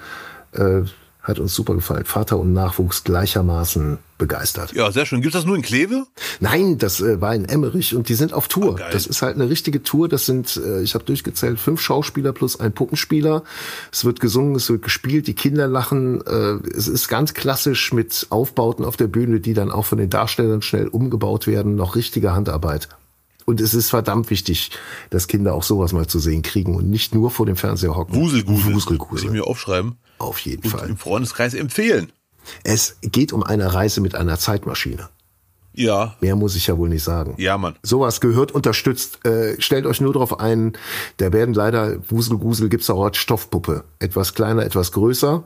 [SPEAKER 2] Äh, hat uns super gefallen. Vater und Nachwuchs gleichermaßen begeistert.
[SPEAKER 1] Ja, sehr schön. Gibt's das nur in Kleve?
[SPEAKER 2] Nein, das äh, war in Emmerich und die sind auf Tour.
[SPEAKER 1] Ah,
[SPEAKER 2] das ist halt eine richtige Tour. Das sind, äh, ich habe durchgezählt, fünf Schauspieler plus ein Puppenspieler. Es wird gesungen, es wird gespielt, die Kinder lachen. Äh, es ist ganz klassisch mit Aufbauten auf der Bühne, die dann auch von den Darstellern schnell umgebaut werden. Noch richtige Handarbeit. Und es ist verdammt wichtig, dass Kinder auch sowas mal zu sehen kriegen und nicht nur vor dem Fernseher hocken.
[SPEAKER 1] Wuselgusel. Will ich
[SPEAKER 2] Wuselgusel.
[SPEAKER 1] mir aufschreiben.
[SPEAKER 2] Auf jeden
[SPEAKER 1] Und
[SPEAKER 2] Fall.
[SPEAKER 1] im Freundeskreis empfehlen.
[SPEAKER 2] Es geht um eine Reise mit einer Zeitmaschine.
[SPEAKER 1] Ja.
[SPEAKER 2] Mehr muss ich ja wohl nicht sagen.
[SPEAKER 1] Ja, Mann.
[SPEAKER 2] Sowas gehört unterstützt. Äh, stellt euch nur darauf ein, da werden leider Wuselgusel gibt's auch als Stoffpuppe. Etwas kleiner, etwas größer.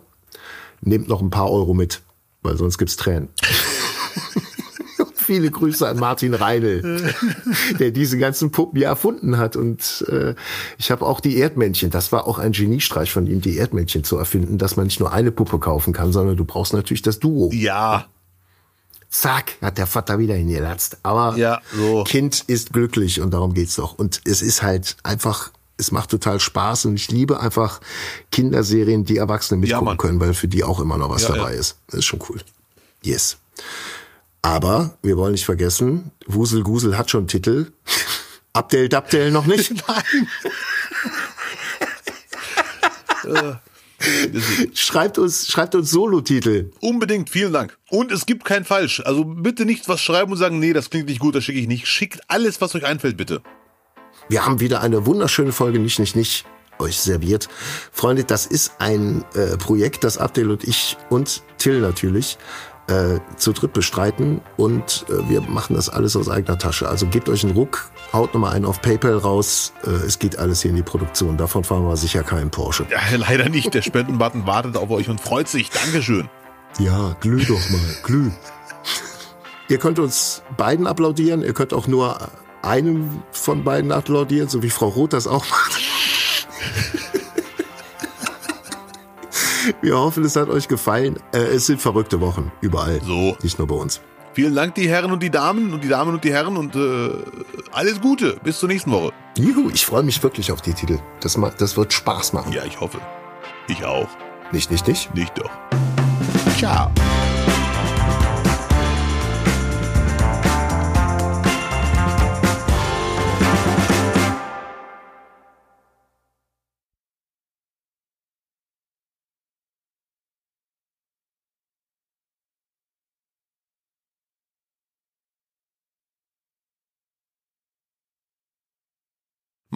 [SPEAKER 2] Nehmt noch ein paar Euro mit, weil sonst gibt's Tränen. Viele Grüße an Martin Reinl, der diese ganzen Puppen ja erfunden hat. Und äh, ich habe auch die Erdmännchen. Das war auch ein Geniestreich von ihm, die Erdmännchen zu erfinden, dass man nicht nur eine Puppe kaufen kann, sondern du brauchst natürlich das Duo.
[SPEAKER 1] Ja.
[SPEAKER 2] Zack, hat der Vater wieder hingelatzt. Aber
[SPEAKER 1] Ja, so.
[SPEAKER 2] Kind ist glücklich und darum geht's doch. Und es ist halt einfach, es macht total Spaß und ich liebe einfach Kinderserien, die Erwachsene mitgucken
[SPEAKER 1] Mann.
[SPEAKER 2] können, weil für die auch immer noch was
[SPEAKER 1] Ja,
[SPEAKER 2] dabei
[SPEAKER 1] ja.
[SPEAKER 2] ist. Das ist schon cool. Yes. Aber wir wollen nicht vergessen, Wusel Gusel hat schon Titel. Abdel Dabdel noch nicht.
[SPEAKER 1] Nein.
[SPEAKER 2] Schreibt uns, schreibt uns Solo-Titel.
[SPEAKER 1] Unbedingt, vielen Dank. Und es gibt kein Falsch. Also bitte nicht was schreiben und sagen, nee, das klingt nicht gut, das schicke ich nicht. Schickt alles, was euch einfällt, bitte.
[SPEAKER 2] Wir haben wieder eine wunderschöne Folge nicht, nicht, nicht euch serviert. Freunde, das ist ein äh, Projekt, das Abdel und ich und Till natürlich äh, zu dritt bestreiten und äh, wir machen das alles aus eigener Tasche. Also gebt euch einen Ruck, haut nochmal einen auf PayPal raus. Äh, es geht alles hier in die Produktion. Davon fahren wir sicher keinen Porsche.
[SPEAKER 1] Ja, leider nicht. Der Spendenbutton wartet auf euch und freut sich. Dankeschön.
[SPEAKER 2] Ja, glüh doch mal, glüh. ihr könnt uns beiden applaudieren, ihr könnt auch nur einem von beiden applaudieren, so wie Frau Roth das auch macht. Wir hoffen, es hat euch gefallen. Äh, es sind verrückte Wochen, überall.
[SPEAKER 1] So.
[SPEAKER 2] Nicht nur bei uns.
[SPEAKER 1] Vielen Dank, die Herren und die Damen und die Damen und die Herren und äh, alles Gute. Bis zur nächsten Woche.
[SPEAKER 2] Juhu, ich freue mich wirklich auf die Titel. Das, das wird Spaß machen.
[SPEAKER 1] Ja, ich hoffe. Ich auch.
[SPEAKER 2] Nicht, nicht, nicht?
[SPEAKER 1] Nicht doch. Ciao.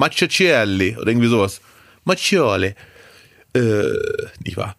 [SPEAKER 1] Macchiacelli oder irgendwie sowas. Macchiole. Äh, nicht wahr?